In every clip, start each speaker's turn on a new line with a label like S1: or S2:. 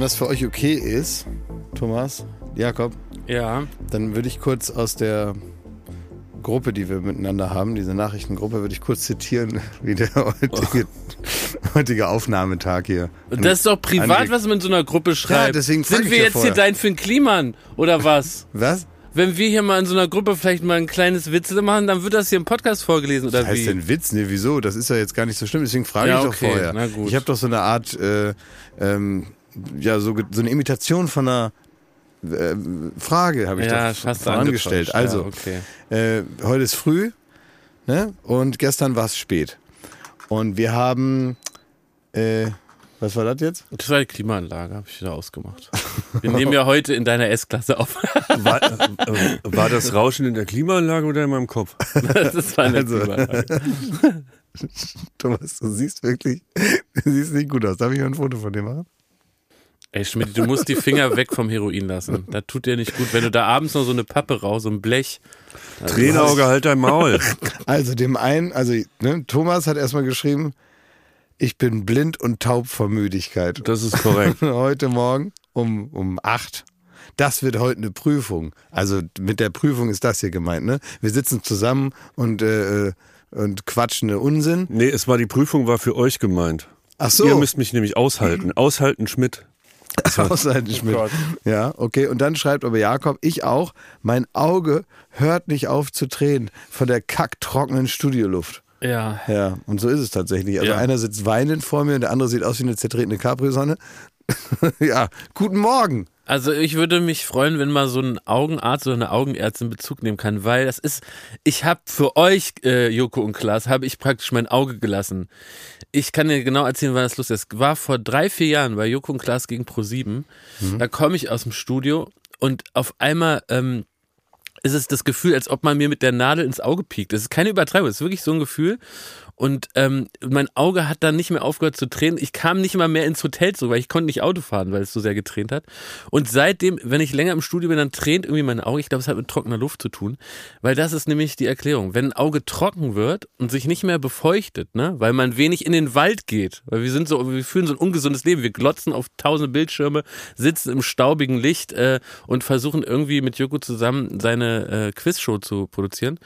S1: Wenn das für euch okay ist, Thomas, Jakob,
S2: Ja.
S1: dann würde ich kurz aus der Gruppe, die wir miteinander haben, diese Nachrichtengruppe, würde ich kurz zitieren, wie der heutige, heutige Aufnahmetag hier.
S2: Und das ist doch privat, was man in so einer Gruppe schreibt.
S1: deswegen frag
S2: Sind wir
S1: ja
S2: jetzt
S1: vorher.
S2: hier dein Finn Kliman oder was?
S1: Was?
S2: Wenn wir hier mal in so einer Gruppe vielleicht mal ein kleines Witzel machen, dann wird das hier im Podcast vorgelesen oder
S1: Was heißt
S2: wie?
S1: denn Witz? Nee, wieso? Das ist ja jetzt gar nicht so schlimm, deswegen frage
S2: Ja,
S1: ich
S2: okay,
S1: doch vorher.
S2: na gut.
S1: Ich habe doch so eine Art, äh, ähm, ja, so, so eine Imitation von einer äh, Frage habe ich
S2: ja, fast
S1: vorangestellt. Also,
S2: okay.
S1: äh, heute ist früh ne? und gestern war es spät. Und wir haben, äh, was war das jetzt?
S2: Das war die Klimaanlage, habe ich wieder ausgemacht. Wir nehmen ja heute in deiner S-Klasse auf.
S3: War, äh, war das Rauschen in der Klimaanlage oder in meinem Kopf?
S2: Das war eine
S1: Also.
S2: Klimaanlage.
S1: Thomas, du siehst wirklich, du siehst nicht gut aus. Darf ich mal ein Foto von dir machen?
S2: Ey, Schmidt, du musst die Finger weg vom Heroin lassen. Das tut dir nicht gut. Wenn du da abends noch so eine Pappe raus, so ein Blech.
S3: Tränenauge, halt dein Maul.
S1: Also dem einen, also ne, Thomas hat erstmal geschrieben, ich bin blind und taub vor Müdigkeit.
S3: Das ist korrekt.
S1: heute Morgen um, um acht. Das wird heute eine Prüfung. Also mit der Prüfung ist das hier gemeint, ne? Wir sitzen zusammen und, äh, äh, und quatschen Unsinn.
S3: Nee, es war die Prüfung war für euch gemeint.
S1: Ach so.
S3: Ihr müsst mich nämlich aushalten. Aushalten, Schmidt.
S1: Aushalten, Schmidt. Ja, okay. Und dann schreibt aber Jakob, ich auch, mein Auge hört nicht auf zu tränen von der kacktrockenen Studioluft.
S2: Ja.
S1: Ja, und so ist es tatsächlich. Also
S2: Ja.
S1: einer sitzt weinend vor mir und der andere sieht aus wie eine zertretene Capri-Sonne. ja, guten Morgen.
S2: Also ich würde mich freuen, wenn mal so ein Augenarzt oder eine Augenärztin Bezug nehmen kann, weil das ist, ich habe für euch, äh, Joko und Klaas, habe ich praktisch mein Auge gelassen. Ich kann dir genau erzählen, wann das los ist. War vor drei, vier Jahren bei Joko und Klaas gegen Pro7. Da komme ich aus dem Studio und auf einmal ähm, ist es das Gefühl, als ob man mir mit der Nadel ins Auge piekt. Das ist keine Übertreibung, das ist wirklich so ein Gefühl. Und ähm, mein Auge hat dann nicht mehr aufgehört zu tränen. Ich kam nicht mal mehr ins Hotel zurück, weil ich konnte nicht Auto fahren, weil es so sehr getränt hat. Und seitdem, wenn ich länger im Studio bin, dann tränt irgendwie mein Auge. Ich glaube, es hat mit trockener Luft zu tun. Weil das ist nämlich die Erklärung. Wenn ein Auge trocken wird und sich nicht mehr befeuchtet, ne, weil man wenig in den Wald geht, weil wir sind so, wir führen so ein ungesundes Leben. Wir glotzen auf tausende Bildschirme, sitzen im staubigen Licht äh, und versuchen irgendwie mit Joko zusammen seine äh, Quizshow zu produzieren.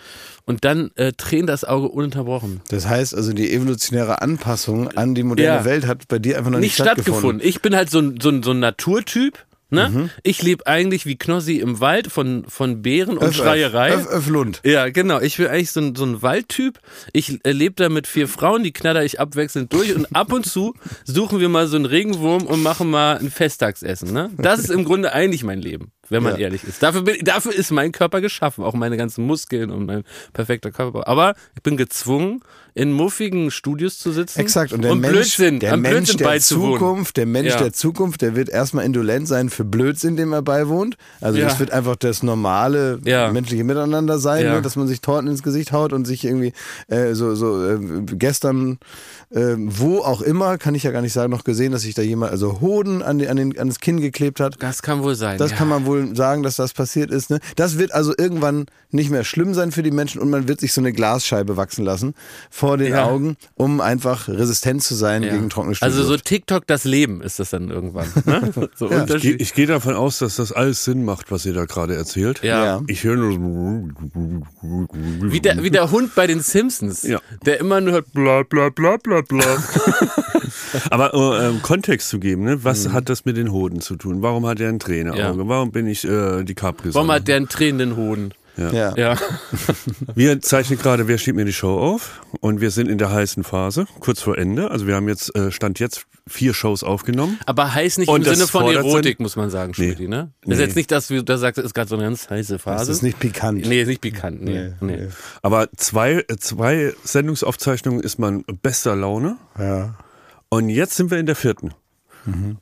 S2: Und dann äh, tränt das Auge ununterbrochen.
S1: Das heißt also, die evolutionäre Anpassung an die moderne
S2: Ja.
S1: Welt hat bei dir einfach noch nicht,
S2: nicht stattgefunden. Ich bin halt so ein, so ein, so ein Naturtyp. Ne?
S1: Mhm.
S2: Ich lebe eigentlich wie Knossi im Wald von, von Bären und
S1: Öff,
S2: Schreierei.
S1: Öff, öff, Lund.
S2: Ja, genau. Ich bin eigentlich so ein, so ein Waldtyp. Ich äh, lebe da mit vier Frauen, die knatter ich abwechselnd durch und ab und zu suchen wir mal so einen Regenwurm und machen mal ein Festtagsessen. Ne? Das ist im Grunde eigentlich mein Leben, wenn man
S1: Ja.
S2: ehrlich ist. Dafür, bin, dafür ist mein Körper geschaffen, auch meine ganzen Muskeln und mein perfekter Körper. Aber ich bin gezwungen, in muffigen Studios zu sitzen
S1: Exakt. Und der
S2: und
S1: Mensch,
S2: Blödsinn,
S1: der Mensch
S2: Blödsinn
S1: der. Zukunft, der Mensch
S2: Ja.
S1: der Zukunft, der wird erstmal indolent sein für Blödsinn, dem er beiwohnt. Also
S2: Ja.
S1: das wird einfach das normale menschliche Miteinander sein, ne? dass man sich Torten ins Gesicht haut und sich irgendwie äh, so, so äh, gestern, äh, wo auch immer, kann ich ja gar nicht sagen, noch gesehen, dass sich da jemand, also Hoden an, die, an, den, an das Kinn geklebt hat.
S2: Das kann wohl sein.
S1: Das kann man wohl sagen, dass das passiert ist. Ne? Das wird also irgendwann nicht mehr schlimm sein für die Menschen und man wird sich so eine Glasscheibe wachsen lassen vor den
S2: Ja.
S1: Augen, um einfach resistent zu sein
S2: Ja.
S1: gegen trockene
S2: Also so. TikTok das Leben ist das dann irgendwann. Ne? So
S1: Ja.
S3: Ich gehe geh davon aus, dass das alles Sinn macht, was ihr da gerade erzählt.
S2: Ja.
S1: Ja.
S3: Ich höre nur so.
S2: Wie der, wie der Hund bei den Simpsons,
S3: Ja.
S2: der immer nur hört, bla bla bla bla bla.
S3: Aber äh, ähm, Kontext zu geben, ne? was hat das mit den Hoden zu tun? Warum hat er ein Trainerauge?
S2: Ja.
S3: Warum bin ich äh, die capri
S2: Warum hat der einen tränenden Hoden?
S1: ja.
S2: Ja.
S3: Wir zeichnen gerade Wer schiebt mir die Show auf? Und wir sind in der heißen Phase, kurz vor Ende. Also wir haben jetzt, äh, Stand jetzt, vier Shows aufgenommen.
S2: Aber heiß nicht
S3: Und
S2: im
S3: das
S2: Sinne von Erotik, muss man sagen,
S3: Nee.
S2: Schmidt, ne?
S3: Nee.
S2: Ist jetzt nicht, dass du da sagst, es ist gerade so eine ganz heiße Phase.
S1: Das ist nicht pikant.
S2: Nee, ist nicht pikant. Nee, nee.
S1: nee.
S3: Aber zwei, äh, zwei Sendungsaufzeichnungen ist man bester Laune.
S1: Ja.
S3: Und jetzt sind wir in der vierten.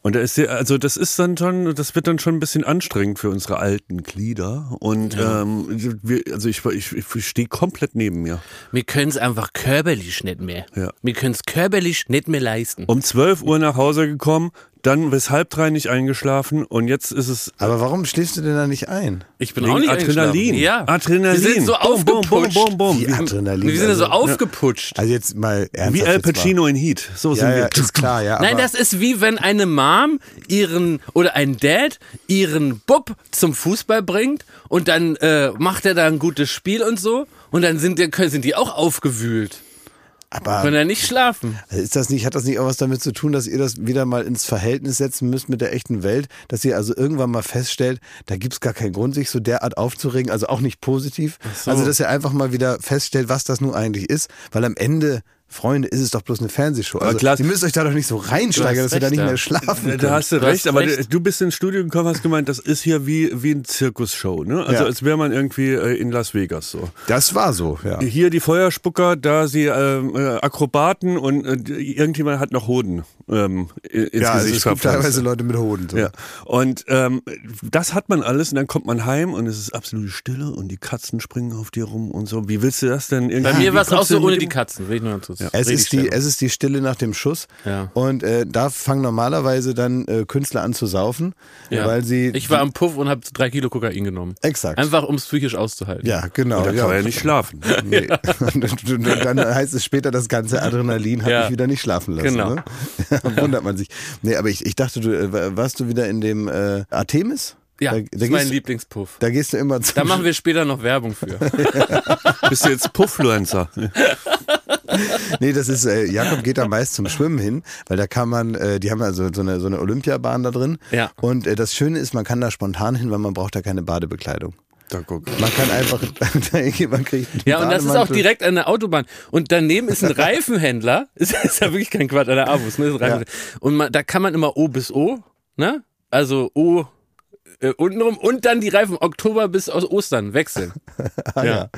S3: Und da ist der, also das ist dann schon, das wird dann schon ein bisschen anstrengend für unsere alten Glieder. Und ähm, wir, also ich, ich, ich stehe komplett neben mir.
S2: Wir können es einfach körperlich nicht mehr.
S3: Ja.
S2: Wir können es körperlich nicht mehr leisten.
S3: Um 12 Uhr nach Hause gekommen, dann bis halb drei nicht eingeschlafen und jetzt ist es
S1: Aber warum schläfst du denn da nicht ein?
S2: Ich bin
S3: wegen
S2: auch nicht
S3: Adrenalin.
S2: eingeschlafen. Ja.
S3: Adrenalin.
S2: Wir sind so
S3: Bum, bum,
S2: aufgeputscht.
S3: bum, bum, bum.
S1: Wie Adrenalin.
S2: Wir sind ja so
S1: also,
S2: aufgeputscht.
S1: also jetzt mal ernsthaft.
S3: wie Al. Pacino in Heat. So sind
S1: Ja, ja,
S3: wir.
S1: ist klar, ja.
S2: Nein, das ist wie wenn eine Mom ihren oder ein Dad ihren Bub zum Fußball bringt und dann äh, macht er da ein gutes Spiel und so und dann sind, sind die auch aufgewühlt.
S1: Aber
S2: Können ja nicht schlafen.
S1: Ist das nicht, hat das nicht auch was damit zu tun, dass ihr das wieder mal ins Verhältnis setzen müsst mit der echten Welt? Dass ihr also irgendwann mal feststellt, da gibt's gar keinen Grund, sich so derart aufzuregen, also auch nicht positiv. Also, dass ihr einfach mal wieder feststellt, was das nun eigentlich ist, weil am Ende, Freunde, ist es doch bloß eine Fernsehshow. Also,
S3: klar.
S1: ihr müsst euch da doch nicht so reinsteigern, dass ihr da nicht
S2: ja.
S1: mehr schlafen könnt.
S3: Da hast du
S2: Du hast
S3: recht, aber
S2: recht.
S3: du bist ins Studio gekommen, hast gemeint, das ist hier wie, wie ein Zirkusshow, ne? Also
S1: Ja.
S3: als wäre man irgendwie äh, in Las Vegas so.
S1: Das war so, ja.
S3: Hier die Feuerspucker, da sie ähm, äh, Akrobaten und äh, irgendjemand hat noch Hoden ähm, ins
S1: Ja, also
S3: Gesicht
S1: es gibt teilweise Leute mit Hoden. So.
S3: Ja, und ähm, das hat man alles und dann kommt man heim und es ist absolute Stille und die Katzen springen auf dir rum und so. Wie willst du das denn irgendwie?
S2: Bei mir war es auch so ohne die Katzen. Will ich nur ganz kurz
S1: Es ist, die, es ist die Stille nach dem Schuss.
S2: Ja.
S1: Und äh, da fangen normalerweise dann äh, Künstler an zu saufen,
S2: Ja.
S1: weil sie.
S2: ich war am Puff und habe drei Kilo Kokain genommen.
S1: Exakt.
S2: Einfach um es psychisch auszuhalten.
S1: ja, genau.
S3: Da kann
S1: ja.
S3: man ja nicht schlafen.
S1: Nee. Und, und dann heißt es später, das ganze Adrenalin hat
S2: Ja.
S1: mich wieder nicht schlafen lassen.
S2: Genau.
S1: Ne? Wundert man sich. Nee, aber ich, ich dachte, du äh, warst du wieder in dem äh, Artemis?
S2: Ja,
S1: da,
S2: das
S1: da,
S2: ist mein
S1: gehst,
S2: Lieblingspuff.
S1: da gehst du immer zum
S2: Da machen wir später noch Werbung für.
S3: Bist du jetzt Puffluencer?
S1: Nee, das ist, äh, Jakob geht da meist zum Schwimmen hin, weil da kann man, äh, die haben also so eine, so eine Olympiabahn da drin.
S2: Ja.
S1: Und äh, das Schöne ist, man kann da spontan hin, weil man braucht da keine Badebekleidung.
S3: Da guck.
S1: Man kann einfach, man kriegt einen
S2: Ja, und das ist auch direkt an der Autobahn. Und daneben ist ein Reifenhändler. Ist, ist ja wirklich kein Quatsch, an der Abus. Ne? Ist ein Reifenhändler. Und man, da kann man immer O bis O, ne? Also O äh, untenrum und dann die Reifen Oktober bis aus Ostern wechseln.
S1: Ah, ja.
S2: Ja.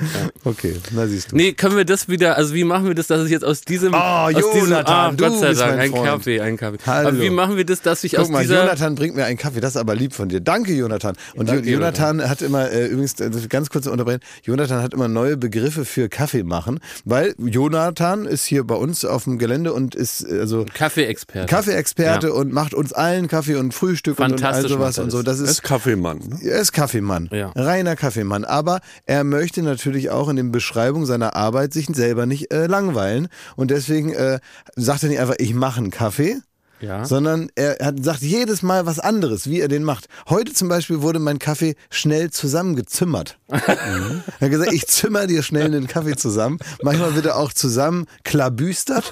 S1: Okay, na siehst du.
S2: Nee, können wir das wieder, also wie machen wir das, dass ich jetzt aus diesem,
S1: Oh,
S2: aus diesem
S1: Jonathan,
S2: ah,
S1: du
S2: Gott sei
S1: bist
S2: Dank, ein. Kaffee, ein Kaffee.
S1: Hallo.
S2: Aber wie machen wir das, dass ich aus
S1: Guck mal,
S2: dieser,
S1: Jonathan bringt mir einen Kaffee, das ist aber lieb von dir. Danke, Jonathan. Und
S2: Danke,
S1: Jonathan, hat immer, äh, übrigens, äh, ganz kurz unterbrechen, Jonathan hat immer neue Begriffe für Kaffee machen, weil Jonathan ist hier bei uns auf dem Gelände und ist, äh, also,
S2: Kaffeeexperte.
S1: Kaffeeexperte
S2: Ja.
S1: und macht uns allen Kaffee und Frühstück und, und all sowas und so.
S2: das.
S1: Das
S3: Das
S1: ist
S3: ist Kaffeemann. Ne?
S1: er ist Kaffeemann,
S2: Ja.
S1: reiner Kaffeemann. Aber er möchte natürlich auch in den Beschreibungen seiner Arbeit sich selber nicht äh, langweilen. Und deswegen äh, sagt er nicht einfach, ich mache einen Kaffee,
S2: Ja.
S1: sondern er hat, sagt jedes Mal was anderes, wie er den macht. Heute zum Beispiel wurde mein Kaffee schnell zusammengezimmert. mhm. Er hat gesagt, ich zimmer dir schnell einen Kaffee zusammen. Manchmal wird er auch zusammen klabüstert.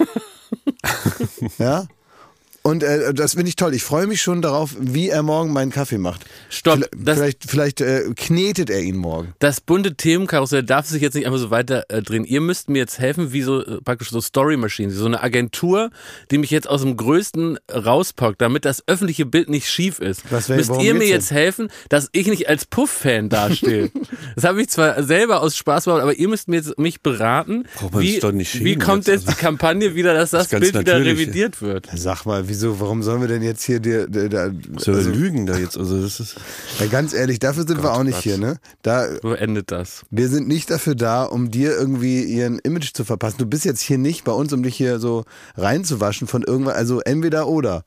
S1: ja. Und äh, das finde ich toll. Ich freue mich schon darauf, wie er morgen meinen Kaffee macht.
S2: Stopp,
S1: Vielleicht,
S2: das-
S1: vielleicht, vielleicht äh, knetet er ihn morgen.
S2: Das bunte Themenkarussell darf sich jetzt nicht einfach so weiter äh, drehen. Ihr müsst mir jetzt helfen, wie so äh, praktisch so Story Machines, so eine Agentur, die mich jetzt aus dem Größten rauspackt, damit das öffentliche Bild nicht schief ist.
S1: Was wär-
S2: müsst ihr mir jetzt helfen, dass ich nicht als Puff-Fan dastehe. das habe ich zwar selber aus Spaß gemacht, aber ihr müsst mir jetzt mich beraten,
S3: Braucht
S2: wie,
S3: doch nicht
S2: wie kommt
S3: jetzt,
S2: jetzt die Kampagne wieder, dass das,
S3: ganz
S2: Bild wieder revidiert wird.
S1: Sag mal, wieso, warum sollen wir denn jetzt hier dir, also,
S3: lügen da jetzt. Also das ist.
S1: ja, ganz ehrlich, dafür sind wir auch nicht
S3: Gott.
S1: hier, ne? Da,
S2: So endet das.
S1: wir sind nicht dafür da, um dir irgendwie ihren Image zu verpassen. Du bist jetzt hier nicht bei uns, um dich hier so reinzuwaschen von irgendwas, also entweder oder.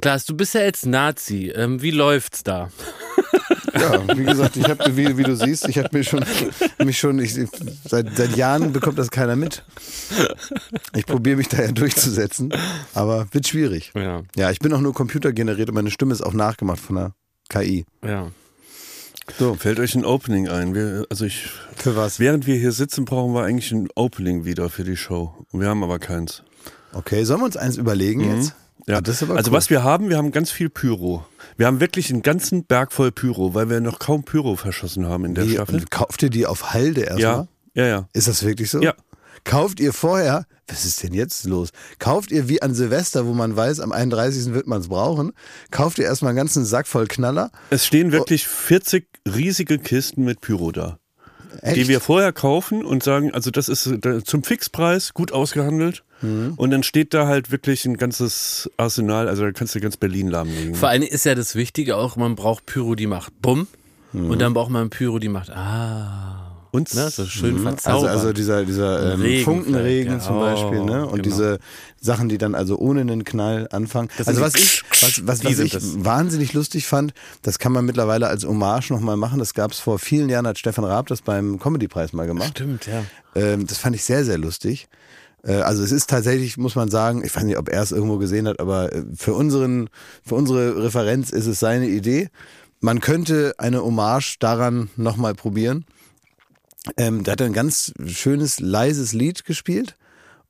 S2: Klaas, du bist ja jetzt Nazi. Ähm, wie läuft's da?
S1: Ja, wie gesagt, ich habe, wie, wie du siehst, ich habe mir schon, mich schon, ich, seit, seit Jahren bekommt das keiner mit. Ich probiere mich da ja durchzusetzen, aber wird schwierig.
S2: Ja,
S1: Ja, ich bin auch nur computergeneriert und meine Stimme ist auch nachgemacht von der KI.
S2: ja.
S3: So, fällt euch ein Opening ein? Wir, also ich,
S1: Für was?
S3: während wir hier sitzen, brauchen wir eigentlich ein Opening wieder für die Show. Wir haben aber keins.
S1: Okay, sollen wir uns eins überlegen jetzt?
S3: Ja,
S1: Ah, das ist aber
S3: also
S1: cool.
S3: was wir haben, wir haben ganz viel Pyro. Wir haben wirklich einen ganzen Berg voll Pyro, weil wir noch kaum Pyro verschossen haben in der
S1: Wie,
S3: Staffel.
S1: kauft ihr die auf Halde erstmal?
S3: Ja, ja, ja.
S1: Ist das wirklich so?
S3: Ja.
S1: Kauft ihr vorher, was ist denn jetzt los? Kauft ihr wie an Silvester, wo man weiß, am 31. wird man es brauchen, kauft ihr erstmal einen ganzen Sack voll Knaller?
S3: Es stehen wirklich 40 riesige Kisten mit Pyro da.
S1: Echt?
S3: Die wir vorher kaufen und sagen, also das ist zum Fixpreis gut ausgehandelt.
S1: Mhm.
S3: Und dann steht da halt wirklich ein ganzes Arsenal, also da kannst du ganz Berlin lahmlegen.
S2: Vor allem ist ja das Wichtige auch, man braucht Pyro, die macht Bumm. Und dann braucht man Pyro, die macht Ah.
S3: Und
S2: ne? so schön
S1: Also,
S2: verzaubert.
S1: also dieser, dieser ähm,
S2: Regen
S1: Funkenregen zum Beispiel, ne?
S2: Oh,
S1: Und
S2: genau.
S1: diese Sachen, die dann also ohne einen Knall anfangen.
S2: Das
S1: also was ich, was, was, was ich
S2: das.
S1: wahnsinnig lustig fand, das kann man mittlerweile als Hommage nochmal machen. Das gab es vor vielen Jahren, hat Stefan Raab das beim Comedy-Preis mal gemacht.
S2: Stimmt, ja.
S1: Ähm, das fand ich sehr, sehr lustig. Äh, Also es ist tatsächlich, muss man sagen, ich weiß nicht, ob er es irgendwo gesehen hat, aber äh, für, unseren, für unsere Referenz ist es seine Idee. Man könnte eine Hommage daran nochmal probieren. Ähm, da hat er ein ganz schönes, leises Lied gespielt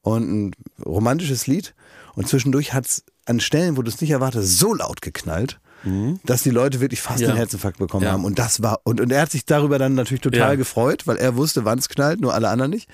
S1: und ein romantisches Lied. Und zwischendurch hat es an Stellen, wo du es nicht erwartest, so laut geknallt, dass die Leute wirklich fast
S2: Ja.
S1: einen Herzinfarkt bekommen
S2: Ja.
S1: haben. Und das war, und, und er hat sich darüber dann natürlich total
S2: Ja.
S1: gefreut, weil er wusste, wann es knallt, nur alle anderen nicht.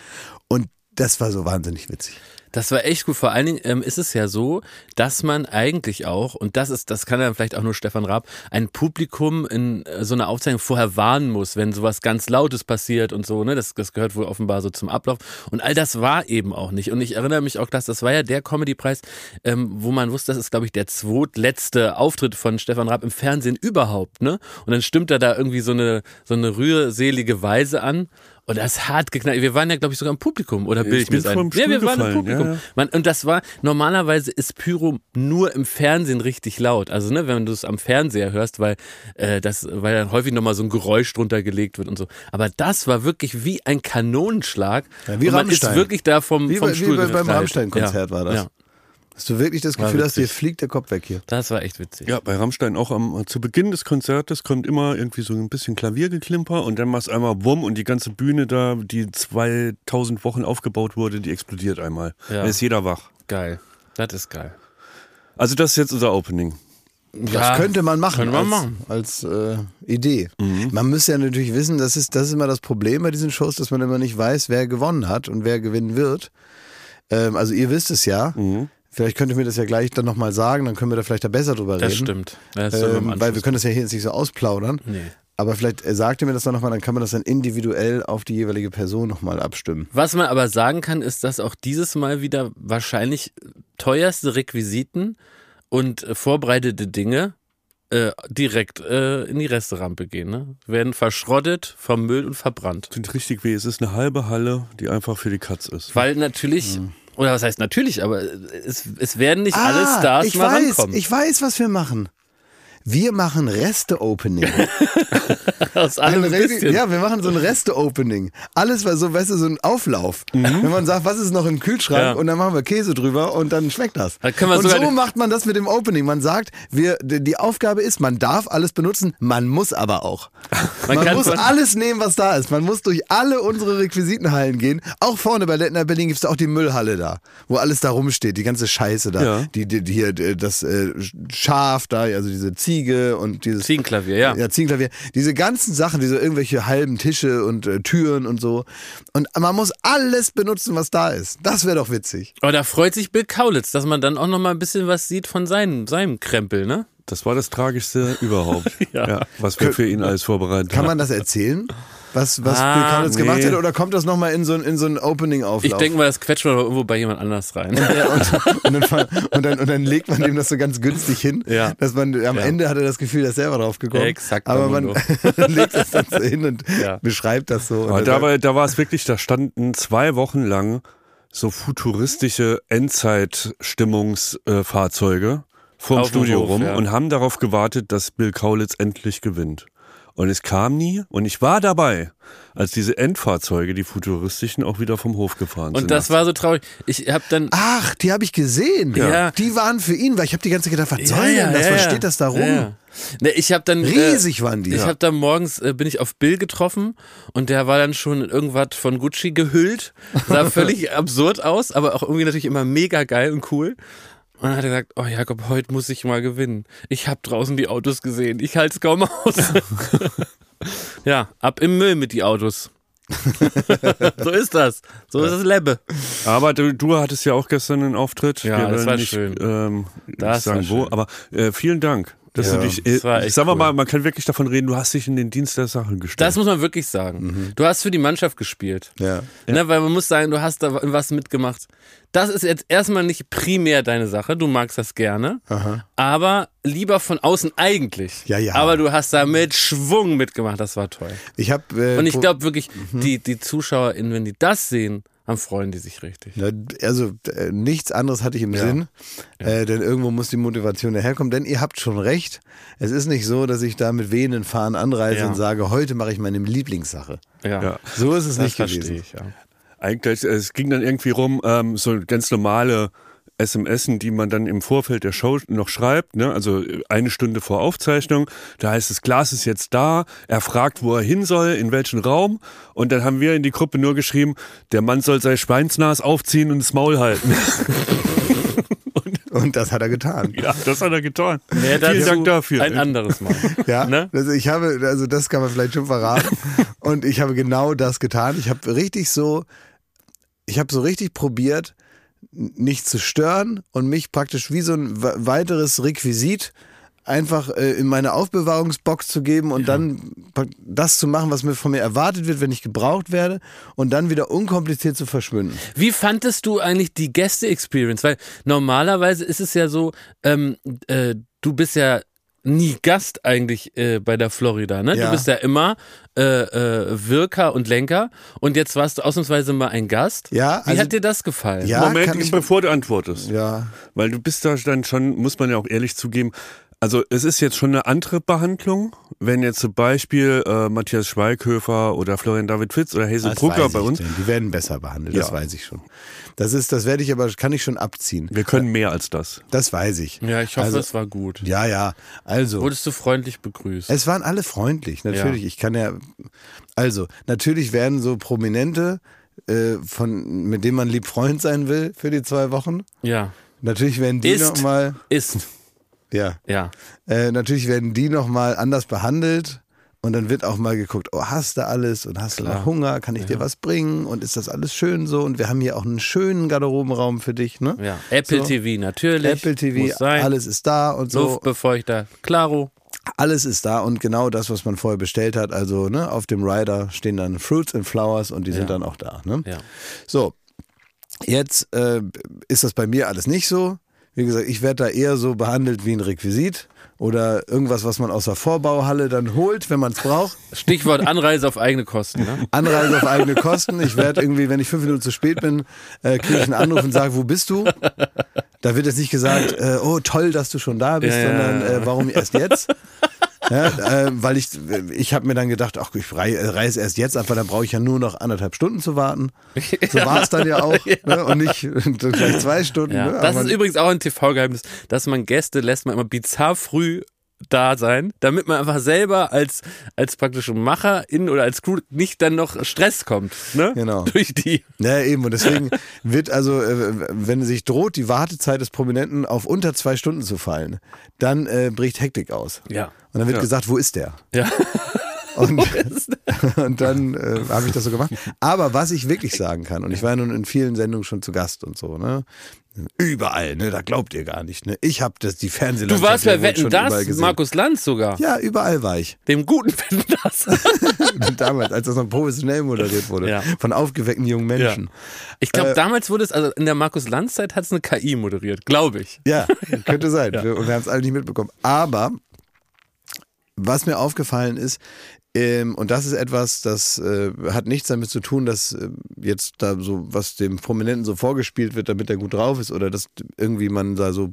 S1: Und das war so wahnsinnig witzig.
S2: Das war echt gut. Vor allen Dingen ähm, ist es ja so, dass man eigentlich auch, und das ist, das kann ja vielleicht auch nur Stefan Raab, ein Publikum in äh, so einer Aufzeichnung vorher warnen muss, wenn sowas ganz Lautes passiert und so, ne? Das, das gehört wohl offenbar so zum Ablauf. Und all das war eben auch nicht. Und ich erinnere mich auch, dass das war ja der Comedy-Preis, ähm, wo man wusste, das ist, glaube ich, der zweitletzte Auftritt von Stefan Raab im Fernsehen überhaupt, ne? Und dann stimmt er da irgendwie so eine, so eine rührselige Weise an. Und das hart geknallt. Wir waren ja, glaube ich, sogar im Publikum, oder bilde ich mir ein? Ja, wir
S3: Stuhl
S2: waren im Publikum.
S3: ja, ja.
S2: Man, und das war, normalerweise ist Pyro nur im Fernsehen richtig laut. Also, ne, wenn du es am Fernseher hörst, weil, äh, das, weil dann häufig nochmal so ein Geräusch drunter gelegt wird und so. Aber das war wirklich wie ein Kanonenschlag.
S1: Ja, wie
S2: und man
S1: Rammstein.
S2: ist wirklich da vom,
S1: Wie,
S2: vom
S1: bei, wie
S2: Stuhl
S1: bei, beim. Rammstein-Konzert
S2: ja.
S1: war das. Hast du wirklich das Gefühl, dass dir fliegt der Kopf weg hier?
S2: das war echt witzig.
S3: Ja, bei Rammstein auch am, zu Beginn des Konzertes kommt immer irgendwie so ein bisschen Klaviergeklimper und dann machst einmal Wumm und die ganze Bühne da, die 2000 Wochen aufgebaut wurde, die explodiert einmal.
S2: Ja.
S3: Dann ist jeder wach.
S2: Geil. Das ist geil.
S3: Also das ist jetzt unser Opening.
S1: Das
S2: Ja,
S1: könnte man machen
S2: könnte man
S1: als,
S2: machen.
S1: als äh, Idee. Man müsste ja natürlich wissen, das ist, das ist immer das Problem bei diesen Shows, dass man immer nicht weiß, wer gewonnen hat und wer gewinnen wird. Ähm, also ihr wisst es ja. Vielleicht könnt ihr mir das ja gleich dann nochmal sagen, dann können wir da vielleicht da besser drüber
S2: Das
S1: reden.
S2: stimmt. Das im
S1: Ähm, weil wir können das ja hier jetzt nicht so ausplaudern.
S2: Nee.
S1: Aber vielleicht äh, sagt ihr mir das dann nochmal, dann kann man das dann individuell auf die jeweilige Person nochmal abstimmen.
S2: Was man aber sagen kann, ist, dass auch dieses Mal wieder wahrscheinlich teuerste Requisiten und äh, vorbereitete Dinge äh, direkt äh, in die Resterampe gehen. Ne? Werden verschrottet, vermüllt und verbrannt.
S3: Tut richtig weh. Es ist eine halbe Halle, die einfach für die Katz ist.
S2: Weil natürlich, oder was heißt natürlich, aber es, es werden nicht alle Stars
S1: Ah, ich
S2: mal
S1: weiß,
S2: rankommen.
S1: ich weiß, was wir machen. Wir machen Reste-Opening.
S2: Aus allem ein bisschen.
S1: ja, wir machen so ein Reste-Opening. Alles war so, weißt du, so ein Auflauf. Wenn man sagt, was ist noch im Kühlschrank
S2: Mhm. Ja.
S1: und dann machen wir Käse drüber und dann schmeckt das.
S2: Da können wir
S1: und so macht man das mit dem Opening. Man sagt, wir, die Aufgabe ist, man darf alles benutzen, man muss aber auch.
S2: Man
S1: Man, muss alles nehmen, was da ist. Man muss durch alle unsere Requisitenhallen gehen. Auch vorne bei Lettner Berlin gibt's da auch die Müllhalle da, wo alles da rumsteht, die ganze Scheiße da.
S3: Ja.
S1: Die, die, die hier, das äh, Schaf da, also diese Ziege und dieses
S2: Ziegenklavier, ja.
S1: ja, Ziegenklavier. Diese ganzen Sachen, diese irgendwelche halben Tische und äh, Türen und so. Und man muss alles benutzen, was da ist. Das wäre doch witzig.
S2: Aber da freut sich Bill Kaulitz, dass man dann auch noch mal ein bisschen was sieht von seinem, seinem Krempel, ne?
S3: Das war das Tragischste überhaupt.
S2: Ja.
S3: was wir für ihn alles vorbereitet
S1: Kann
S3: haben.
S1: man das erzählen? Was, was
S2: Ah,
S1: Bill Kaulitz
S3: nee.
S1: gemacht hat? Oder kommt das nochmal in so ein, in so ein
S2: Ich
S1: Opening-Auflauf?
S2: denke mal, das quetscht man doch irgendwo bei jemand anders rein.
S1: Und, und, dann, und, dann, und dann legt man dem das so ganz günstig hin,
S2: Ja.
S1: dass man am
S2: Ja.
S1: Ende hat er das Gefühl, er ist selber drauf gekommen.
S2: Exakt,
S1: aber man legt das dann so hin und
S2: Ja.
S1: beschreibt das so.
S3: Aber
S1: dann
S3: da war, da war es wirklich, da standen zwei Wochen lang so futuristische Endzeitstimmungsfahrzeuge vorm
S2: Auf dem
S3: Studio
S2: Hof,
S3: rum
S2: ja.
S3: und haben darauf gewartet, dass Bill Kaulitz endlich gewinnt. Und es kam nie und ich war dabei, als diese Endfahrzeuge, die futuristischen, auch wieder vom Hof gefahren sind.
S2: Und das war so traurig. Ich habe dann
S1: Ach, die habe ich gesehen.
S2: Ja.
S1: Die waren für ihn, weil ich habe die ganze Zeit gedacht, was
S2: Ja,
S1: soll denn
S2: ja,
S1: das?
S2: ja,
S1: was steht das da rum?
S2: Ne, ich habe dann
S1: Riesig waren die.
S2: Ich habe dann morgens äh, bin ich auf Bill getroffen und der war dann schon in irgendwas von Gucci gehüllt, sah völlig absurd aus, aber auch irgendwie natürlich immer mega geil und cool. Und dann hat er gesagt, oh Jakob, heute muss ich mal gewinnen. Ich habe draußen die Autos gesehen, ich halte es kaum aus. ja, ab im Müll mit die Autos. so ist das. So ist das Lebbe.
S3: Aber du, du hattest ja auch gestern einen Auftritt.
S2: Ja,
S3: Wir
S2: das war
S3: nicht,
S2: schön.
S3: Ähm,
S2: Das
S3: sagen
S2: war
S3: wo,
S2: schön.
S3: aber äh, vielen Dank. Dass
S2: Ja,
S3: du dich,
S2: das war
S3: äh, sagen wir
S2: cool.
S3: mal, man kann wirklich davon reden, du hast dich in den Dienst der Sache gestellt.
S2: Das muss man wirklich sagen. Du hast für die Mannschaft gespielt.
S1: Ja.
S2: Ne, weil man muss sagen, du hast da was mitgemacht. Das ist jetzt erstmal nicht primär deine Sache, du magst das gerne, aber lieber von außen eigentlich.
S1: Ja, ja.
S2: Aber du hast da mit Schwung mitgemacht, das war toll.
S1: Ich habe äh,
S2: Und ich glaube wirklich, die, die ZuschauerInnen, wenn die das sehen, dann freuen die sich richtig.
S1: Ja, also äh, nichts anderes hatte ich im Sinn, Äh, denn irgendwo muss die Motivation daherkommen. Denn ihr habt schon recht, es ist nicht so, dass ich da mit wehenden Fahnen anreise
S2: Ja.
S1: und sage, heute mache ich meine Lieblingssache.
S2: Ja,
S3: Ja.
S1: So ist es
S2: das
S1: nicht
S2: verstehe
S1: gewesen.
S2: ich. Ja.
S3: Eigentlich, es ging dann irgendwie rum, ähm, so ganz normale SMSen, die man dann im Vorfeld der Show noch schreibt, ne? also eine Stunde vor Aufzeichnung. Da heißt es, Glas ist jetzt da. Er fragt, wo er hin soll, in welchen Raum. Und dann haben wir in die Gruppe nur geschrieben, der Mann soll sein Schweinsnas aufziehen und das Maul halten.
S1: Und das hat er getan.
S3: ja, das hat er getan.
S2: Mehr
S3: Vielen
S2: dazu
S3: Dank dafür.
S2: Ein anderes Mal.
S1: Ja,
S2: Ne?
S1: also ich habe, also das kann man vielleicht schon verraten. Und ich habe genau das getan. Ich habe richtig so, ich habe so richtig probiert, nicht zu stören und mich praktisch wie so ein we- weiteres Requisit einfach äh, in meine Aufbewahrungsbox zu geben und dann prak- das zu machen, was mir von mir erwartet wird, wenn ich gebraucht werde und dann wieder unkompliziert zu verschwinden.
S2: Wie fandest du eigentlich die Gäste-Experience? Weil normalerweise ist es ja so, ähm, äh, du bist ja nie Gast eigentlich äh, bei der Florida, ne?
S1: Ja.
S2: Du bist ja immer äh, äh, Wirker und Lenker und jetzt warst du ausnahmsweise mal ein Gast.
S1: Ja,
S2: Wie
S1: also-
S2: hat dir das gefallen?
S1: Ja,
S3: Moment,
S1: ich-
S3: bevor du antwortest.
S1: Ja,
S3: Weil du bist da dann schon, muss man ja auch ehrlich zugeben, also es ist jetzt schon eine andere Behandlung, wenn jetzt zum Beispiel äh, Matthias Schweighöfer oder Florian David Fitz oder Hazel
S1: das
S3: Brucker bei uns,
S1: denn Die werden besser behandelt, das
S3: Ja.
S1: weiß ich schon. Das ist, das werde ich aber, kann ich schon abziehen.
S3: wir können mehr als das.
S1: Das weiß ich.
S2: Ja, ich hoffe,
S1: Also-
S2: es war gut.
S1: Ja, ja. Also,
S2: Wurdest du freundlich begrüßt?
S1: es waren alle freundlich, natürlich.
S2: Ja.
S1: Ich kann ja, also, natürlich werden so Prominente, äh, von, mit denen man lieb Freund sein will für die zwei Wochen.
S2: ja.
S1: Natürlich werden die
S2: Ist.
S1: nochmal,
S2: Ist.
S1: ja,
S2: Ja.
S1: äh, natürlich werden die nochmal anders behandelt. Und dann wird auch mal geguckt, oh, hast du alles und hast du
S2: Klar.
S1: noch Hunger, kann ich dir was bringen und ist das alles schön so und wir haben hier auch einen schönen Garderobenraum für dich, ne?
S2: Ja. Apple
S1: So.
S2: TV natürlich.
S1: Apple TV,
S2: Muss sein.
S1: alles ist da und so.
S2: Luftbefeuchter. Klaro.
S1: Alles ist da und genau das, was man vorher bestellt hat. Also ne, auf dem Rider stehen dann Fruits and Flowers und die sind
S2: Ja.
S1: dann auch da. Ne?
S2: Ja.
S1: So, jetzt äh, ist das bei mir alles nicht so. Wie gesagt, ich werde da eher so behandelt wie ein Requisit oder irgendwas, was man aus der Vorbauhalle dann holt, wenn man es braucht.
S2: Stichwort Anreise auf eigene Kosten. Ne?
S1: Anreise auf eigene Kosten. Ich werde irgendwie, wenn ich fünf Minuten zu spät bin, äh, kriege ich einen Anruf und sage, wo bist du? Da wird jetzt nicht gesagt, äh, oh toll, dass du schon da bist,
S2: Ja,
S1: sondern äh, warum erst jetzt? Ja, äh, weil ich, ich habe mir dann gedacht, ach, ich äh, reise erst jetzt ab, weil dann brauche ich ja nur noch anderthalb Stunden zu warten. So war es dann ja auch. Ne? Und nicht gleich zwei Stunden.
S2: Ja.
S1: Ne?
S2: Das ist übrigens auch ein TV-Geheimnis, dass man Gäste lässt man immer bizarr früh da sein, damit man einfach selber als, als praktische Macherin oder als Crew nicht dann noch Stress kommt. Ne?
S1: Genau.
S2: Durch die.
S1: Ja, eben. Und deswegen wird also, äh, wenn sich droht, die Wartezeit des Prominenten auf unter zwei Stunden zu fallen, dann äh, bricht Hektik aus.
S2: Ja.
S1: Und dann wird
S3: Ja.
S1: gesagt, wo ist der?
S2: Ja.
S1: Und, und dann äh, habe ich das so gemacht. Aber was ich wirklich sagen kann, und ich war ja nun in vielen Sendungen schon zu Gast und so, ne? Überall, ne? Da glaubt ihr gar nicht, ne? Ich habe das die
S2: Du
S1: Fernsehlandschaft
S2: warst
S1: ja
S2: bei Wetten das. Markus Lanz sogar.
S1: Ja, überall war ich.
S2: Dem guten Wetten das.
S1: Damals, als das noch professionell moderiert wurde.
S2: Ja.
S1: Von aufgeweckten jungen Menschen.
S2: Ich glaube,
S1: Äh,
S2: damals wurde es, also in der Markus Lanz Zeit hat es eine KI moderiert, glaube ich.
S1: Ja, könnte sein. Wir, und wir haben es alle nicht mitbekommen. Aber was mir aufgefallen ist, ähm, und das ist etwas, das äh, hat nichts damit zu tun, dass äh, jetzt da so, was dem Prominenten so vorgespielt wird, damit er gut drauf ist oder dass irgendwie man da so,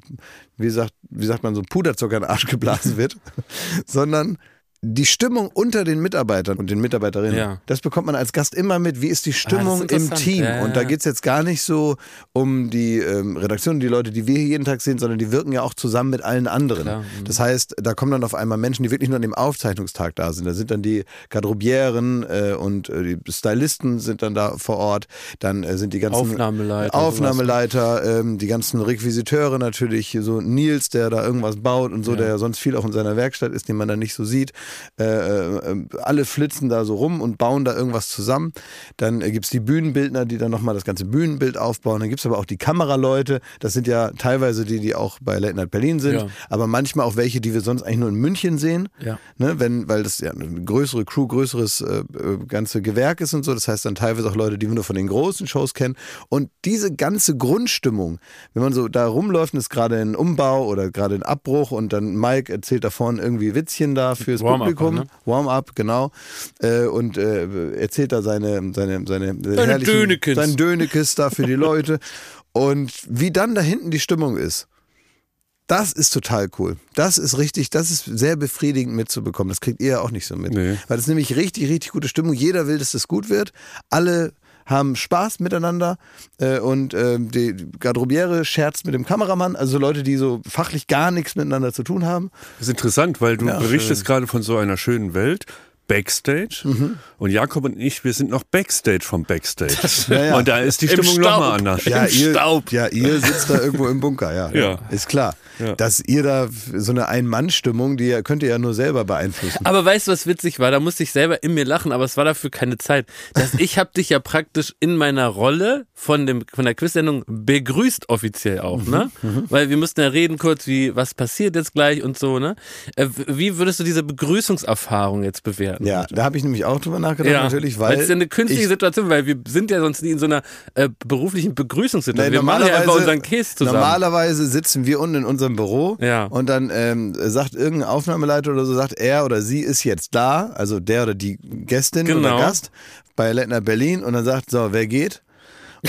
S1: wie sagt, wie sagt man, so Puderzucker in den Arsch geblasen wird, sondern die Stimmung unter den Mitarbeitern und den Mitarbeiterinnen,
S2: Ja.
S1: das bekommt man als Gast immer mit. Wie ist die Stimmung im
S2: interessant.
S1: Team?
S2: Ja, ja,
S1: und da geht es jetzt gar nicht so um die ähm, Redaktion, die Leute, die wir hier jeden Tag sehen, sondern die wirken ja auch zusammen mit allen anderen.
S2: Klar, mhm.
S1: Das heißt, da kommen dann auf einmal Menschen, die wirklich nur an dem Aufzeichnungstag da sind. Da sind dann die Garderobieren äh, und äh, die Stylisten sind dann da vor Ort. Dann äh, sind die ganzen
S2: Aufnahmeleiter,
S1: Aufnahmeleiter, ähm, die ganzen Requisiteure natürlich, so Nils, der da irgendwas baut und so, der ja sonst viel auch in seiner Werkstatt ist, den man dann nicht so sieht. Äh, äh, alle flitzen da so rum und bauen da irgendwas zusammen. Dann äh, gibt's die Bühnenbildner, die dann nochmal das ganze Bühnenbild aufbauen. Dann gibt's aber auch die Kameraleute. Das sind ja teilweise die, die auch bei Late Night Berlin sind,
S2: Ja.
S1: aber manchmal auch welche, die wir sonst eigentlich nur in München sehen.
S2: Ja.
S1: Ne, wenn, weil das ja eine größere Crew, größeres äh, äh, ganze Gewerk ist und so. Das heißt dann teilweise auch Leute, die wir nur von den großen Shows kennen. Und diese ganze Grundstimmung, wenn man so da rumläuft und ist gerade ein Umbau oder gerade ein Abbruch und dann Mike erzählt da vorne irgendwie Witzchen da fürs
S2: Warm-up,
S1: Publikum.
S2: ne?
S1: Warm-up, genau. Äh, und äh, erzählt da seine, seine, seine,
S2: Seine Dönekes.
S1: sein Dönekes da für die Leute. Und wie dann da hinten die Stimmung ist. Das ist total cool. Das ist richtig, das ist sehr befriedigend mitzubekommen. Das kriegt ihr ja auch nicht so mit.
S3: Nee.
S1: Weil das ist nämlich richtig, richtig gute Stimmung. Jeder will, dass das gut wird. Alle haben Spaß miteinander äh, und äh, die Garderobiere scherzt mit dem Kameramann, also Leute, die so fachlich gar nichts miteinander zu tun haben.
S3: Das ist interessant, weil du
S1: Ja,
S3: berichtest gerade von so einer schönen Welt. Backstage
S1: Mhm.
S3: und Jakob und ich, wir sind noch Backstage vom Backstage.
S1: Ja, ja.
S3: Und da ist die
S2: Im
S3: Stimmung nochmal anders.
S1: Ja,
S2: Im
S1: ihr,
S2: Staub.
S1: ja, ihr sitzt da irgendwo im Bunker, ja.
S3: Ja.
S1: Ist klar.
S3: Ja.
S1: Dass ihr da so eine Ein-Mann-Stimmung, die könnt ihr ja nur selber beeinflussen.
S2: Aber weißt du, was witzig war? Da musste ich selber in mir lachen, aber es war dafür keine Zeit. Dass ich habe dich ja praktisch in meiner Rolle von dem von der Quiz-Sendung begrüßt offiziell auch, ne? Weil wir mussten ja reden kurz, wie was passiert jetzt gleich und so, ne? Äh, Wie würdest du diese Begrüßungserfahrung jetzt bewerten?
S1: Ja, da habe ich nämlich auch drüber nachgedacht, natürlich, weil.
S2: es ist ja eine künstliche
S1: ich,
S2: Situation, weil wir sind ja sonst nie in so einer äh, beruflichen Begrüßungssituation.
S1: Nee,
S2: wir machen ja einfach unseren Käse zusammen.
S1: Normalerweise sitzen wir unten in unserem Büro
S2: Ja.
S1: und dann ähm, sagt irgendein Aufnahmeleiter oder so, sagt er oder sie ist jetzt da, also der oder die Gästin
S2: Genau.
S1: oder Gast bei Lettner Berlin und dann sagt, so, wer geht?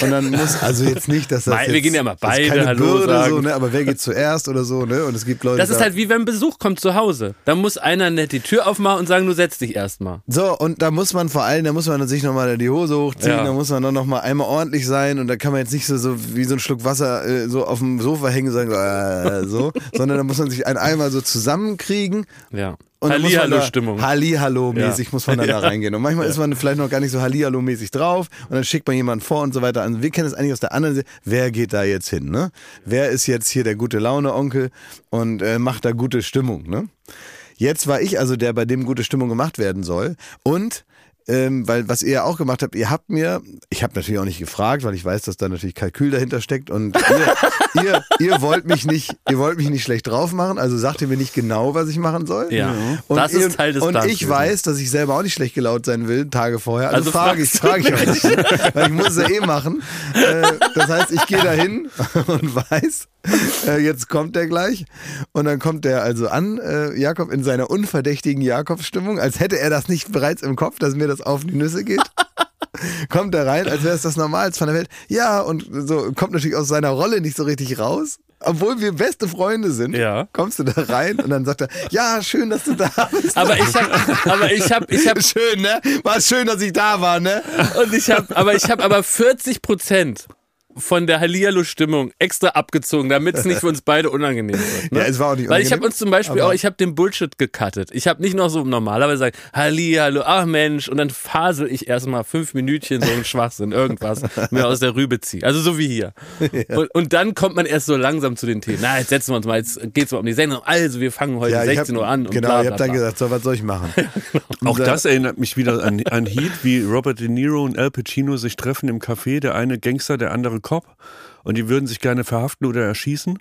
S1: Und dann muss, also jetzt nicht, dass das
S2: Weil
S1: jetzt,
S2: wir gehen ja mal beide
S1: keine
S2: Hallo
S1: Bürde,
S2: sagen.
S1: so, ne? aber wer geht zuerst oder so, ne? Und es gibt Leute,
S2: das ist halt wie wenn Besuch kommt zu Hause. Da muss einer nett die Tür aufmachen und sagen, du setz dich erstmal.
S1: So, und da muss man vor allem, da muss man sich nochmal die Hose hochziehen,
S2: Ja.
S1: da muss man dann nochmal einmal ordentlich sein und da kann man jetzt nicht so, so wie so ein Schluck Wasser äh, so auf dem Sofa hängen und sagen, äh, so, sondern da muss man sich ein einmal so zusammenkriegen.
S2: Ja.
S1: Und da
S2: Hallihallo-Stimmung.
S1: Hallihallo-mäßig
S2: Ja.
S1: muss man dann da
S2: Ja.
S1: reingehen. Und manchmal ist man vielleicht noch gar nicht so Hallihallo-mäßig drauf und dann schickt man jemanden vor und so weiter. Also wir kennen es eigentlich aus der anderen Seite. Wer geht da jetzt hin, ne? Wer ist jetzt hier der gute Laune-Onkel und äh, macht da gute Stimmung, ne? Jetzt war ich also der, bei dem gute Stimmung gemacht werden soll. Und ähm, weil was ihr ja auch gemacht habt, ihr habt mir, ich habe natürlich auch nicht gefragt, weil ich weiß, dass da natürlich Kalkül dahinter steckt und ihr, ihr, ihr wollt mich nicht, ihr wollt mich nicht schlecht drauf machen, also sagt ihr mir nicht genau, was ich machen soll.
S2: Ja.
S1: Und,
S2: Das ist
S1: ihr,
S2: Teil des
S1: und
S2: Plans
S1: ich weiß, dass ich selber auch nicht schlecht gelaunt sein will, Tage vorher. Also,
S2: Also
S1: frage ich, frage ich nicht. Weil ich muss es ja eh machen. Äh, das heißt, ich gehe da hin und weiß, äh, jetzt kommt der gleich. Und dann kommt der also an, äh, Jakob, in seiner unverdächtigen Jakobsstimmung, als hätte er das nicht bereits im Kopf, dass mir das auf die Nüsse geht. kommt er rein, als wäre es das Normalste von der Welt. Ja, und so kommt natürlich aus seiner Rolle nicht so richtig raus. Obwohl wir beste Freunde sind,
S2: Ja.
S1: kommst du da rein und dann sagt er, ja, schön, dass du da bist.
S2: Aber ich hab, aber ich hab, ich hab,
S1: Schön, ne? War schön, dass ich da war, ne?
S2: und ich hab, aber ich hab aber 40 Prozent von der Hallihallo-Stimmung extra abgezogen, damit es nicht für uns beide unangenehm wird. Ne?
S1: Ja, es war auch nicht
S2: Weil ich habe
S1: unangenehm,
S2: uns zum Beispiel auch, ich habe den Bullshit gecuttet. Ich habe nicht noch so normalerweise gesagt, Hallihallo, ach Mensch, und dann fasel ich erstmal fünf Minütchen so einen Schwachsinn, irgendwas, mir aus der Rübe ziehe. Also so wie hier. Und, und dann kommt man erst so langsam zu den Themen. Na, jetzt setzen wir uns mal, jetzt geht's mal um die Sendung. Also, wir fangen heute
S1: Ja, ich
S2: 16
S1: hab,
S2: Uhr an. Und
S1: genau,
S2: bla,
S1: ich
S2: bla,
S1: habe dann
S2: bla.
S1: gesagt, so, was soll ich machen?
S3: Auch das erinnert mich wieder an, an Heat, wie Robert De Niro und Al Pacino sich treffen im Café, der eine Gangster, der andere Cop. Und die würden sich gerne verhaften oder erschießen.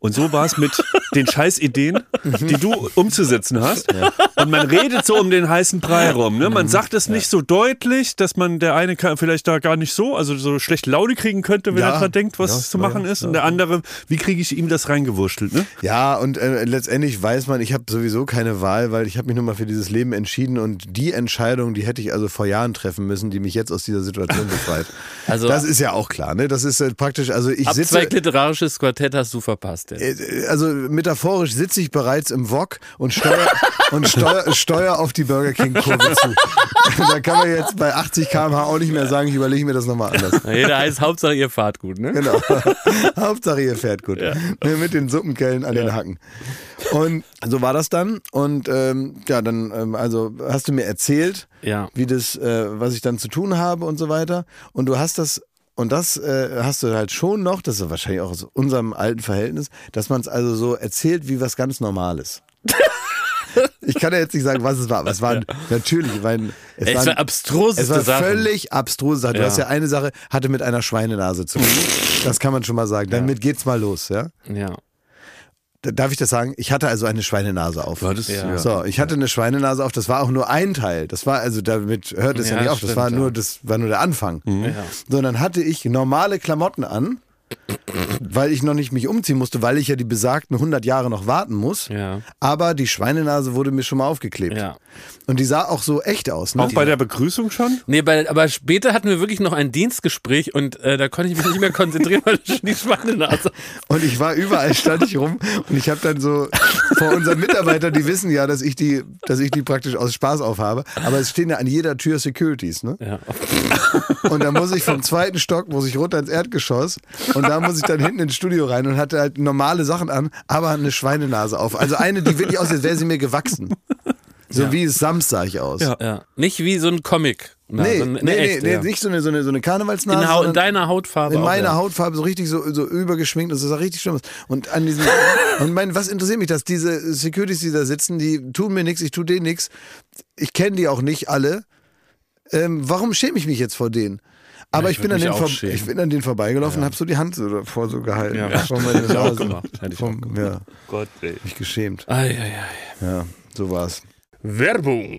S3: Und so war es mit den Scheißideen, die du umzusetzen hast. Und man redet so um den heißen Brei rum. Ne? Man sagt es nicht so deutlich, dass man der eine kann vielleicht da gar nicht so, also so schlecht Laune kriegen könnte, wenn
S1: Ja.
S3: er dran denkt, was
S1: Ja,
S3: zu
S1: ja,
S3: machen ist. Und der andere, wie kriege ich ihm das reingewurschtelt? Ne?
S1: Ja, und äh, letztendlich weiß man, ich habe sowieso keine Wahl, weil ich habe mich nun mal für dieses Leben entschieden und die Entscheidung, die hätte ich also vor Jahren treffen müssen, die mich jetzt aus dieser Situation befreit.
S2: Also-
S1: das ist ja auch klar, ne? Das ist äh, praktisch, also ich
S2: Ab
S1: sitze
S2: zwei literarisches Quartett hast du verpasst. Jetzt.
S1: Äh, Also metaphorisch sitze ich bereits im Wok und steuer, und steuer, steuer auf die Burger King Kurve zu. da kann man jetzt bei 80 km/h auch nicht mehr sagen, ich überlege mir das nochmal anders.
S2: Na, Jeder heißt Hauptsache ihr fahrt gut, ne?
S1: Genau. Hauptsache ihr fährt gut. Ne, Mit den Suppenkellen an den Hacken. Und so war das dann. Und ähm, ja, dann, ähm, also hast du mir erzählt,
S2: Ja.
S1: wie das, äh, was ich dann zu tun habe und so weiter. Und du hast das, und das äh, hast du halt schon noch, das ist wahrscheinlich auch aus unserem alten Verhältnis, dass man es also so erzählt wie was ganz Normales. Ich kann ja jetzt nicht sagen, was es war, aber es war natürlich, weil es,
S2: Es
S1: waren-
S2: war abstruseste
S1: es war
S2: Sachen.
S1: völlig abstruse Sache. Du
S2: Ja.
S1: hast ja eine Sache, hatte mit einer Schweinenase zu tun. Das kann man schon mal sagen. Damit geht's mal los, ja.
S2: Ja.
S1: Da- Darf ich das sagen? Ich hatte also eine Schweinenase auf.
S3: War das,
S2: Ja.
S3: ja.
S1: So, ich hatte eine Schweinenase auf, das war auch nur ein Teil. Das war, also damit hört es ja,
S2: Ja,
S1: nicht auf, das
S2: stimmt,
S1: war nur,
S2: ja.
S1: das war nur der Anfang.
S2: Ja.
S1: Sondern hatte ich normale Klamotten an, weil ich noch nicht mich umziehen musste, weil ich ja die besagten 100 Jahre noch warten muss.
S2: Ja.
S1: Aber die Schweinenase wurde mir schon mal aufgeklebt. Und die sah auch so echt aus. Ne?
S3: Auch bei der Begrüßung schon?
S2: Nee, bei, aber später hatten wir wirklich noch ein Dienstgespräch und äh, da konnte ich mich nicht mehr konzentrieren, weil ich schon die Schweinenase.
S1: Und ich war überall, stand ich rum und ich habe dann so vor unseren Mitarbeitern, die wissen ja, dass ich die, dass ich die praktisch aus Spaß aufhabe, aber es stehen ja an jeder Tür Securities, ne?
S2: Ja.
S1: Und da muss ich vom zweiten Stock, muss ich runter ins Erdgeschoss und da muss ich dann hinten ins Studio rein und hatte halt normale Sachen an, aber eine Schweinenase auf. Also eine, die wirklich aussieht, als wäre sie mir gewachsen. So wie es Sams sah ich aus.
S3: Ja.
S2: ja. Nicht wie so ein Comic. Na,
S1: Nee,
S2: so
S1: nee,
S2: eine, eine
S1: nee,
S2: echte,
S1: nee,
S2: ja.
S1: nicht so eine, so eine, so eine Karnevalsnase.
S2: in, in deiner Hautfarbe.
S1: in
S2: auch,
S1: meiner
S2: ja.
S1: Hautfarbe so richtig so, so übergeschminkt und das sah richtig schlimm aus. Und an diesem, und mein, was interessiert mich, dass diese Securities, die da sitzen, die tun mir nichts, ich tue denen nichts. Ich kenne die auch nicht alle. Ähm, warum schäme ich mich jetzt vor denen? Aber
S2: Ja,
S1: ich,
S2: ich
S1: bin an
S2: auch schämen.
S1: ich bin an denen vorbeigelaufen und habe so die Hand so davor so gehalten.
S2: Ja,
S1: meine
S2: hätte ich auch
S1: Nase.
S2: gemacht. Hätte ich auch
S1: Vom, ja,
S3: Gott, ey.
S1: mich geschämt.
S2: Ei, ei, ei.
S1: Ja, so war's.
S2: Werbung.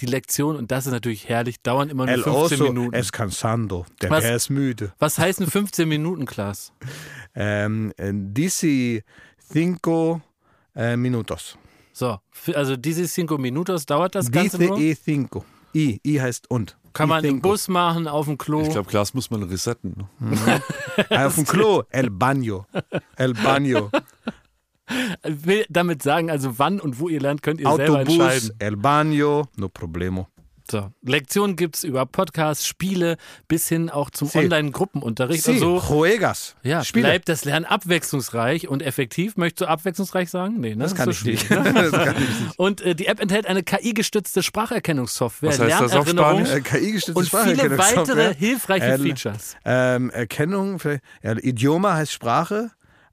S2: Die Lektion, und das ist natürlich herrlich, dauern immer nur
S1: El
S2: 15
S1: oso
S2: Minuten.
S1: es cansando. Der
S2: Was?
S1: Bär ist müde.
S2: Was heißt denn 15 Minuten, Klaas?
S1: Ähm, äh, dici cinco äh, minutos.
S2: So, also diese cinco minutos dauert das Ganze
S1: Dice
S2: nur.
S1: e cinco. I, I heißt und.
S2: Kann man im
S1: cinco.
S2: Bus machen, auf dem Klo.
S3: Ich glaube, Glas muss man resetten. ne?
S1: Auf dem Klo. El baño. El baño.
S2: will damit sagen, also wann und wo ihr lernt, könnt ihr selber
S1: Autobus.
S2: entscheiden.
S1: El baño. No problemo.
S2: So, Lektionen gibt's über Podcasts, Spiele bis hin auch zum
S1: Sí.
S2: Online-Gruppenunterricht
S1: Sí,
S2: so.
S1: juegas.
S2: Ja,
S1: Spiele.
S2: bleibt das Lernen abwechslungsreich und effektiv. Möchtest du abwechslungsreich sagen? Nee, ne?
S1: Das kann
S2: ist
S1: ich
S2: so
S1: nicht.
S2: schwierig, Ne?
S1: das kann ich nicht.
S2: Und äh, die App enthält eine KI-gestützte Spracherkennungssoftware,
S3: Was heißt das auf Spanisch?
S1: Äh,
S2: und viele weitere hilfreiche Features.
S1: Ähm, Erkennung, ja, Idioma heißt Sprache,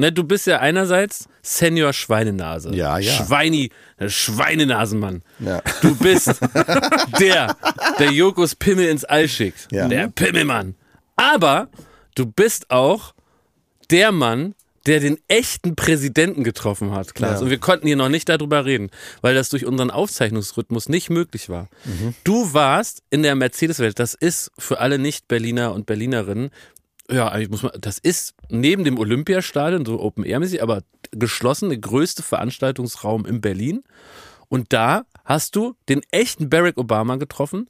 S2: Ne, du bist ja einerseits Senior Schweinenase.
S1: Ja, ja.
S2: Schweini, der Schweinenasenmann.
S1: Ja.
S2: Du bist der, der Jokos Pimmel ins All schickt.
S1: Ja.
S2: Der Pimmelmann. Aber du bist auch der Mann, der den echten Präsidenten getroffen hat, Klaas.
S1: Ja.
S2: Und wir konnten hier noch nicht darüber reden, weil das durch unseren Aufzeichnungsrhythmus nicht möglich war.
S1: Mhm.
S2: Du warst in der Mercedes-Welt, das ist für alle Nicht-Berliner und Berlinerinnen, ja, eigentlich muss man, das ist neben dem Olympiastadion, so Open-Air-mäßig, aber geschlossen, der größte Veranstaltungsraum in Berlin. Und da hast du den echten Barack Obama getroffen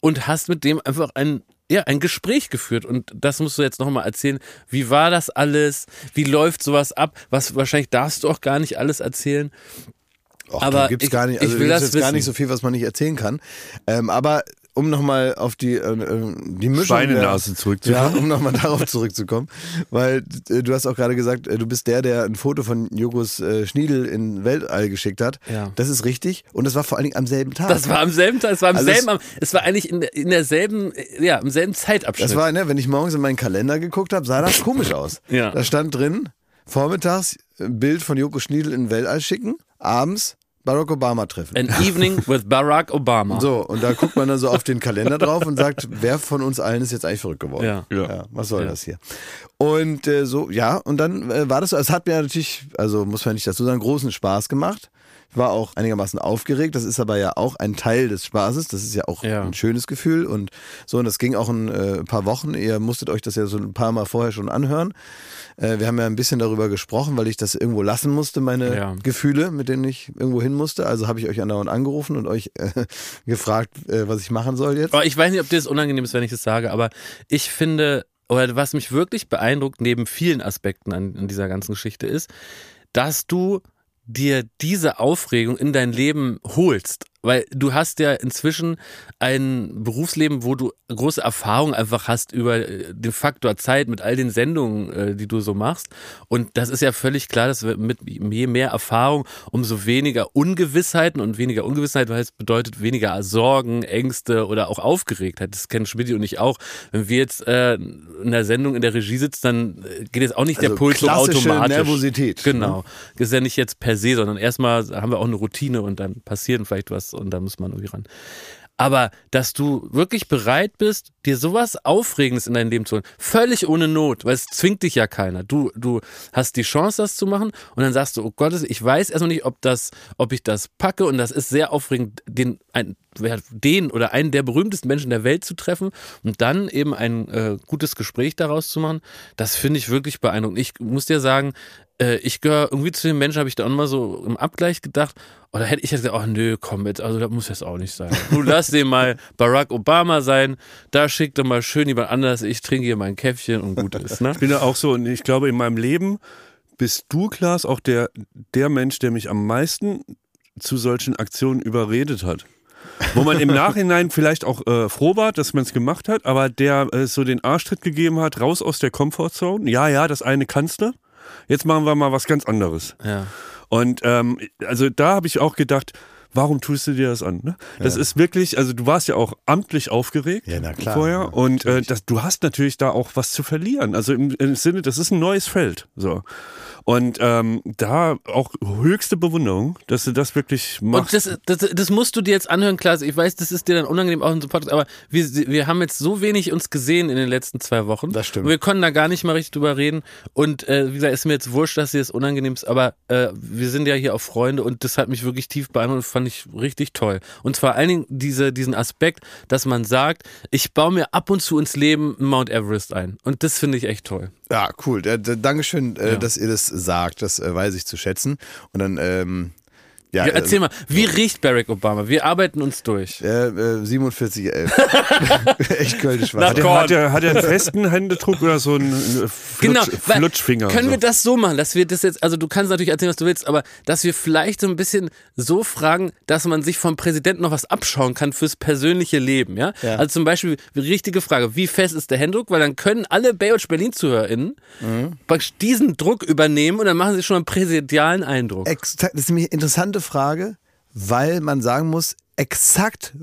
S2: und hast mit dem einfach ein, ja, ein Gespräch geführt. Und das musst du jetzt nochmal erzählen. Wie war das alles? Wie läuft sowas ab? Was wahrscheinlich darfst du auch gar nicht alles erzählen.
S1: Och,
S2: Aber
S1: gibt's
S2: ich-
S1: gar nicht,
S2: ich
S1: also
S2: will
S1: da
S2: das
S1: jetzt gar
S2: wissen.
S1: nicht so viel, was man nicht erzählen kann. Ähm, aber um nochmal auf die, äh, äh, die Mischung.
S3: Schweinenase zurückzukommen.
S1: Ja, um nochmal darauf zurückzukommen. Weil äh, du hast auch gerade gesagt, äh, du bist der, der ein Foto von Jogos äh, Schniedel in Weltall geschickt hat.
S2: Ja.
S1: Das ist richtig. Und das war vor allen Dingen am selben Tag.
S2: Das war am selben Tag, es war am
S1: Also es-
S2: selben, am- es war eigentlich in, in derselben, äh, ja, im selben Zeitabschnitt.
S1: Das war, ne, wenn ich morgens in meinen Kalender geguckt habe, sah das komisch aus.
S2: Ja.
S1: Da stand drin, vormittags ein Bild von Joko Schniedel in Weltall schicken, abends Barack Obama treffen.
S2: An Evening with Barack Obama.
S1: So, und da guckt man dann so auf den Kalender drauf und sagt, wer von uns allen ist jetzt eigentlich verrückt geworden?
S2: Ja.
S3: Ja.
S1: was soll
S2: Ja.
S1: das hier? Und äh, so, ja, und dann äh, war das so, es hat mir natürlich, also muss man nicht dazu sagen, großen Spaß gemacht. War auch einigermaßen aufgeregt, das ist aber ja auch ein Teil des Spaßes, das ist ja auch
S2: Ja.
S1: ein schönes Gefühl und so, und das ging auch ein äh, paar Wochen, ihr musstet euch das ja so ein paar Mal vorher schon anhören. Äh, wir haben ja ein bisschen darüber gesprochen, weil ich das irgendwo lassen musste, meine
S2: Ja.
S1: Gefühle, mit denen ich irgendwo hin musste, also habe ich euch andauernd angerufen und euch äh, gefragt, äh, was ich machen soll jetzt.
S2: Aber ich weiß nicht, ob dir das unangenehm ist, wenn ich das sage, aber ich finde, oder was mich wirklich beeindruckt, neben vielen Aspekten an, an dieser ganzen Geschichte ist, dass du dir diese Aufregung in dein Leben holst. Weil du hast ja inzwischen ein Berufsleben, wo du große Erfahrung einfach hast über äh, den Faktor Zeit mit all den Sendungen, äh, die du so machst. Und das ist ja völlig klar, dass wir mit je mehr Erfahrung, umso weniger Ungewissheiten und weniger Ungewissheit heißt, bedeutet weniger Sorgen, Ängste oder auch Aufgeregtheit. Das kennen Schmidt und ich auch. Wenn wir jetzt äh, in der Sendung in der Regie sitzen, dann äh, geht jetzt auch nicht der
S1: Also
S2: Puls so automatisch.
S1: Nervosität, ne?
S2: Genau. Das ist ja nicht jetzt per se, sondern erstmal haben wir auch eine Routine und dann passiert vielleicht was und da muss man irgendwie ran. Aber dass du wirklich bereit bist, dir sowas Aufregendes in dein Leben zu holen, völlig ohne Not, weil es zwingt dich ja keiner. Du, du hast die Chance, das zu machen und dann sagst du, oh Gott, ich weiß erstmal nicht, ob das, ob ich das packe und das ist sehr aufregend, den, ein, den oder einen der berühmtesten Menschen der Welt zu treffen und dann eben ein äh, gutes Gespräch daraus zu machen. Das finde ich wirklich beeindruckend. Ich muss dir sagen, äh, ich gehöre irgendwie zu den Menschen, habe ich da auch mal so im Abgleich gedacht, oder hätte ich jetzt gesagt, ach nö, komm jetzt, also das muss jetzt auch nicht sein. Du lass den mal Barack Obama sein, da schickt er mal schön jemand anders, ich trinke hier mein Käffchen und gut ist, ne?
S3: Ich bin ja auch so und ich glaube, in meinem Leben bist du, Klaas, auch der, der Mensch, der mich am meisten zu solchen Aktionen überredet hat. Wo man im Nachhinein vielleicht auch äh, froh war, dass man es gemacht hat, aber der äh, so den Arschtritt gegeben hat, raus aus der Comfortzone. Ja, ja, das eine kannst du. Jetzt machen wir mal was ganz anderes.
S2: Ja.
S3: Und ähm, also da habe ich auch gedacht, warum tust du dir das an? Ne? Das ist wirklich, also du warst ja auch amtlich aufgeregt
S1: Ja, na klar.
S3: vorher
S1: Ja,
S3: und äh, das, du hast natürlich da auch was zu verlieren. Also im, im Sinne, das ist ein neues Feld. So. Und ähm, da auch höchste Bewunderung, dass du das wirklich machst.
S2: Und das, das, das musst du dir jetzt anhören, Klaas. Ich weiß, das ist dir dann unangenehm auch in so einem Podcast, aber wir, wir haben jetzt so wenig uns gesehen in den letzten zwei Wochen.
S1: Das stimmt.
S2: Und wir konnten da gar nicht mal richtig drüber reden. Und äh, wie gesagt, ist mir jetzt wurscht, dass dir das unangenehm ist, aber äh, wir sind ja hier auch Freunde und das hat mich wirklich tief beeindruckt. Fand ich richtig toll. Und zwar allen Dingen diese, diesen Aspekt, dass man sagt, ich baue mir ab und zu ins Leben Mount Everest ein. Und das finde ich echt toll.
S1: Ja, cool. Da, da, Dankeschön, äh,
S2: Ja.
S1: dass ihr das sagt. Das äh, weiß ich zu schätzen. Und dann, ähm, ja,
S2: Ja, erzähl mal, wie riecht Barack Obama? Wir arbeiten uns durch.
S1: Äh, äh, 47, 11. Echt kölnisch war.
S3: Hat er, hat, er, hat er einen festen Händedruck oder so einen äh, Flutsch,
S2: Genau,
S3: Flutschfinger?
S2: Können
S3: so?
S2: wir das so machen, dass wir das jetzt, also du kannst natürlich erzählen, was du willst, aber dass wir vielleicht so ein bisschen so fragen, dass man sich vom Präsidenten noch was abschauen kann fürs persönliche Leben, ja?
S1: Ja.
S2: Also zum Beispiel, die richtige Frage, wie fest ist der Händedruck? Weil dann können alle Baywatch Berlin-ZuhörerInnen
S1: Mhm.
S2: diesen Druck übernehmen und dann machen sie schon einen präsidialen Eindruck.
S1: Ex das ist nämlich eine interessante Frage, weil man sagen muss, exakt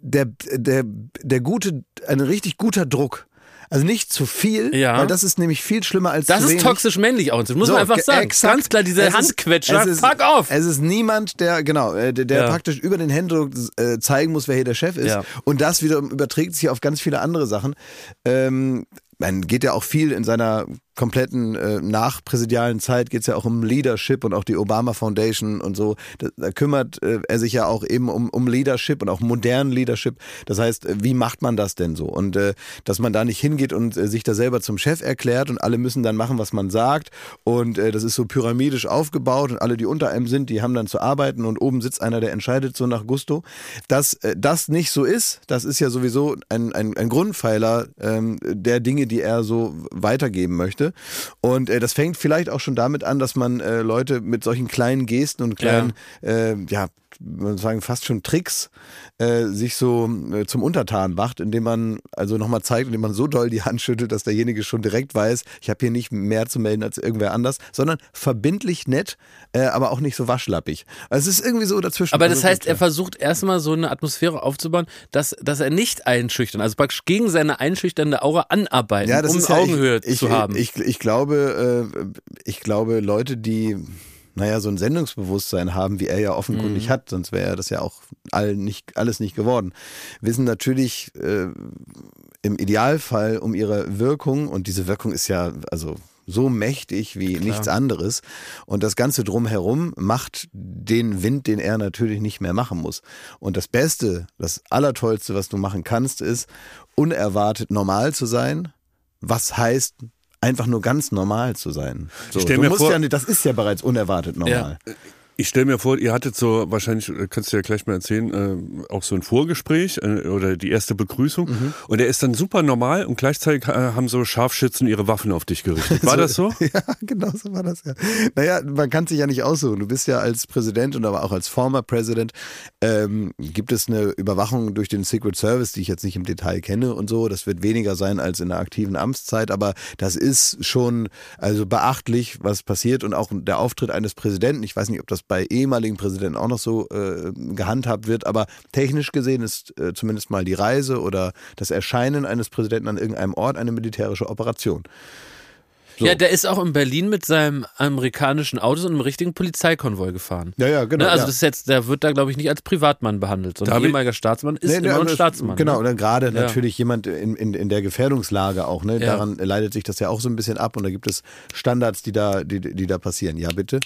S1: der, der, der gute, ein richtig guter Druck. Also nicht zu viel,
S2: Ja.
S1: weil das ist nämlich viel schlimmer als
S2: Das
S1: zu
S2: ist
S1: wenig.
S2: toxisch männlich auch, das muss
S1: So,
S2: man einfach
S1: ge-
S2: sagen.
S1: exakt.
S2: Ganz klar, diese
S1: Es ist-
S2: Handquetscher,
S1: ist-
S2: fuck off!
S1: Es ist niemand, der, genau, äh, der, der
S2: Ja.
S1: praktisch über den Händedruck äh, zeigen muss, wer hier der Chef ist.
S2: Ja.
S1: Und das wiederum überträgt sich auf ganz viele andere Sachen. Ähm, man geht ja auch viel in seiner kompletten äh, nachpräsidialen Zeit geht es ja auch um Leadership und auch die Obama Foundation und so. Da, da kümmert äh, er sich ja auch eben um, um Leadership und auch modernen Leadership. Das heißt, äh, wie macht man das denn so? Und äh, dass man da nicht hingeht und äh, sich da selber zum Chef erklärt und alle müssen dann machen, was man sagt. Und äh, das ist so pyramidisch aufgebaut und alle, die unter einem sind, die haben dann zu arbeiten und oben sitzt einer, der entscheidet so nach Gusto. Dass äh, das nicht so ist, das ist ja sowieso ein, ein, ein Grundpfeiler ähm, der Dinge, die er so weitergeben möchte. Und äh, das fängt vielleicht auch schon damit an, dass man äh, Leute mit solchen kleinen Gesten und kleinen, äh, ja, sagen fast schon Tricks äh, sich so äh, zum Untertan macht, indem man also nochmal zeigt, indem man so doll die Hand schüttelt, dass derjenige schon direkt weiß, ich habe hier nicht mehr zu melden als irgendwer anders, sondern verbindlich nett, äh, aber auch nicht so waschlappig. Also es ist irgendwie so dazwischen.
S2: Aber das
S1: Also,
S2: heißt, er versucht erstmal so eine Atmosphäre aufzubauen, dass, dass er nicht einschüchtern, also praktisch gegen seine einschüchternde Aura anarbeiten,
S1: ja,
S2: um
S1: ist ja,
S2: Augenhöhe
S1: ich,
S2: zu
S1: ich,
S2: haben.
S1: Ich, ich glaube, äh, ich glaube, Leute, die naja, so ein Sendungsbewusstsein haben, wie er ja
S2: Mhm.
S1: offenkundig hat, sonst wäre das ja auch all nicht, alles nicht geworden, wissen natürlich äh, im Idealfall um ihre Wirkung und diese Wirkung ist ja also so mächtig wie nichts anderes und das Ganze drumherum macht den Wind, den er natürlich nicht mehr machen muss. Und das Beste, das Allertollste, was du machen kannst, ist unerwartet normal zu sein, was heißt einfach nur ganz normal zu sein. So,
S3: stell
S1: du
S3: mir
S1: musst
S3: vor-
S1: ja das ist ja bereits unerwartet normal.
S3: Ich stelle mir vor, ihr hattet so, wahrscheinlich äh, kannst du ja gleich mal erzählen, äh, auch so ein Vorgespräch äh, oder die erste Begrüßung.
S1: Mhm.
S3: Und er ist dann super normal und gleichzeitig äh, haben so Scharfschützen ihre Waffen auf dich gerichtet. War das so?
S1: Ja, genau so war das ja. Naja, man kann sich ja nicht aussuchen. Du bist ja als Präsident und aber auch als former President, ähm, gibt es eine Überwachung durch den Secret Service, die ich jetzt nicht im Detail kenne und so. Das wird weniger sein als in der aktiven Amtszeit, aber das ist schon also beachtlich, was passiert und auch der Auftritt eines Präsidenten. Ich weiß nicht, ob das bei ehemaligen Präsidenten auch noch so äh, gehandhabt wird, aber technisch gesehen ist äh, zumindest mal die Reise oder das Erscheinen eines Präsidenten an irgendeinem Ort eine militärische Operation. So.
S2: Ja, der ist auch in Berlin mit seinem amerikanischen Auto und einem richtigen Polizeikonvoi gefahren.
S1: Ja, ja, genau.
S2: ne? Also
S1: ja.
S2: das ist jetzt, der wird da glaube ich nicht als Privatmann behandelt, sondern
S3: David-
S2: ehemaliger Staatsmann ist
S1: Nee,
S2: immer
S1: nee,
S2: ein Staatsmann.
S1: Genau,
S2: ne?
S1: gerade
S2: Ja.
S1: natürlich jemand in, in, in der Gefährdungslage auch, ne?
S2: Ja.
S1: Daran leitet sich das ja auch so ein bisschen ab und da gibt es Standards, die da, die, die da passieren. Ja, bitte?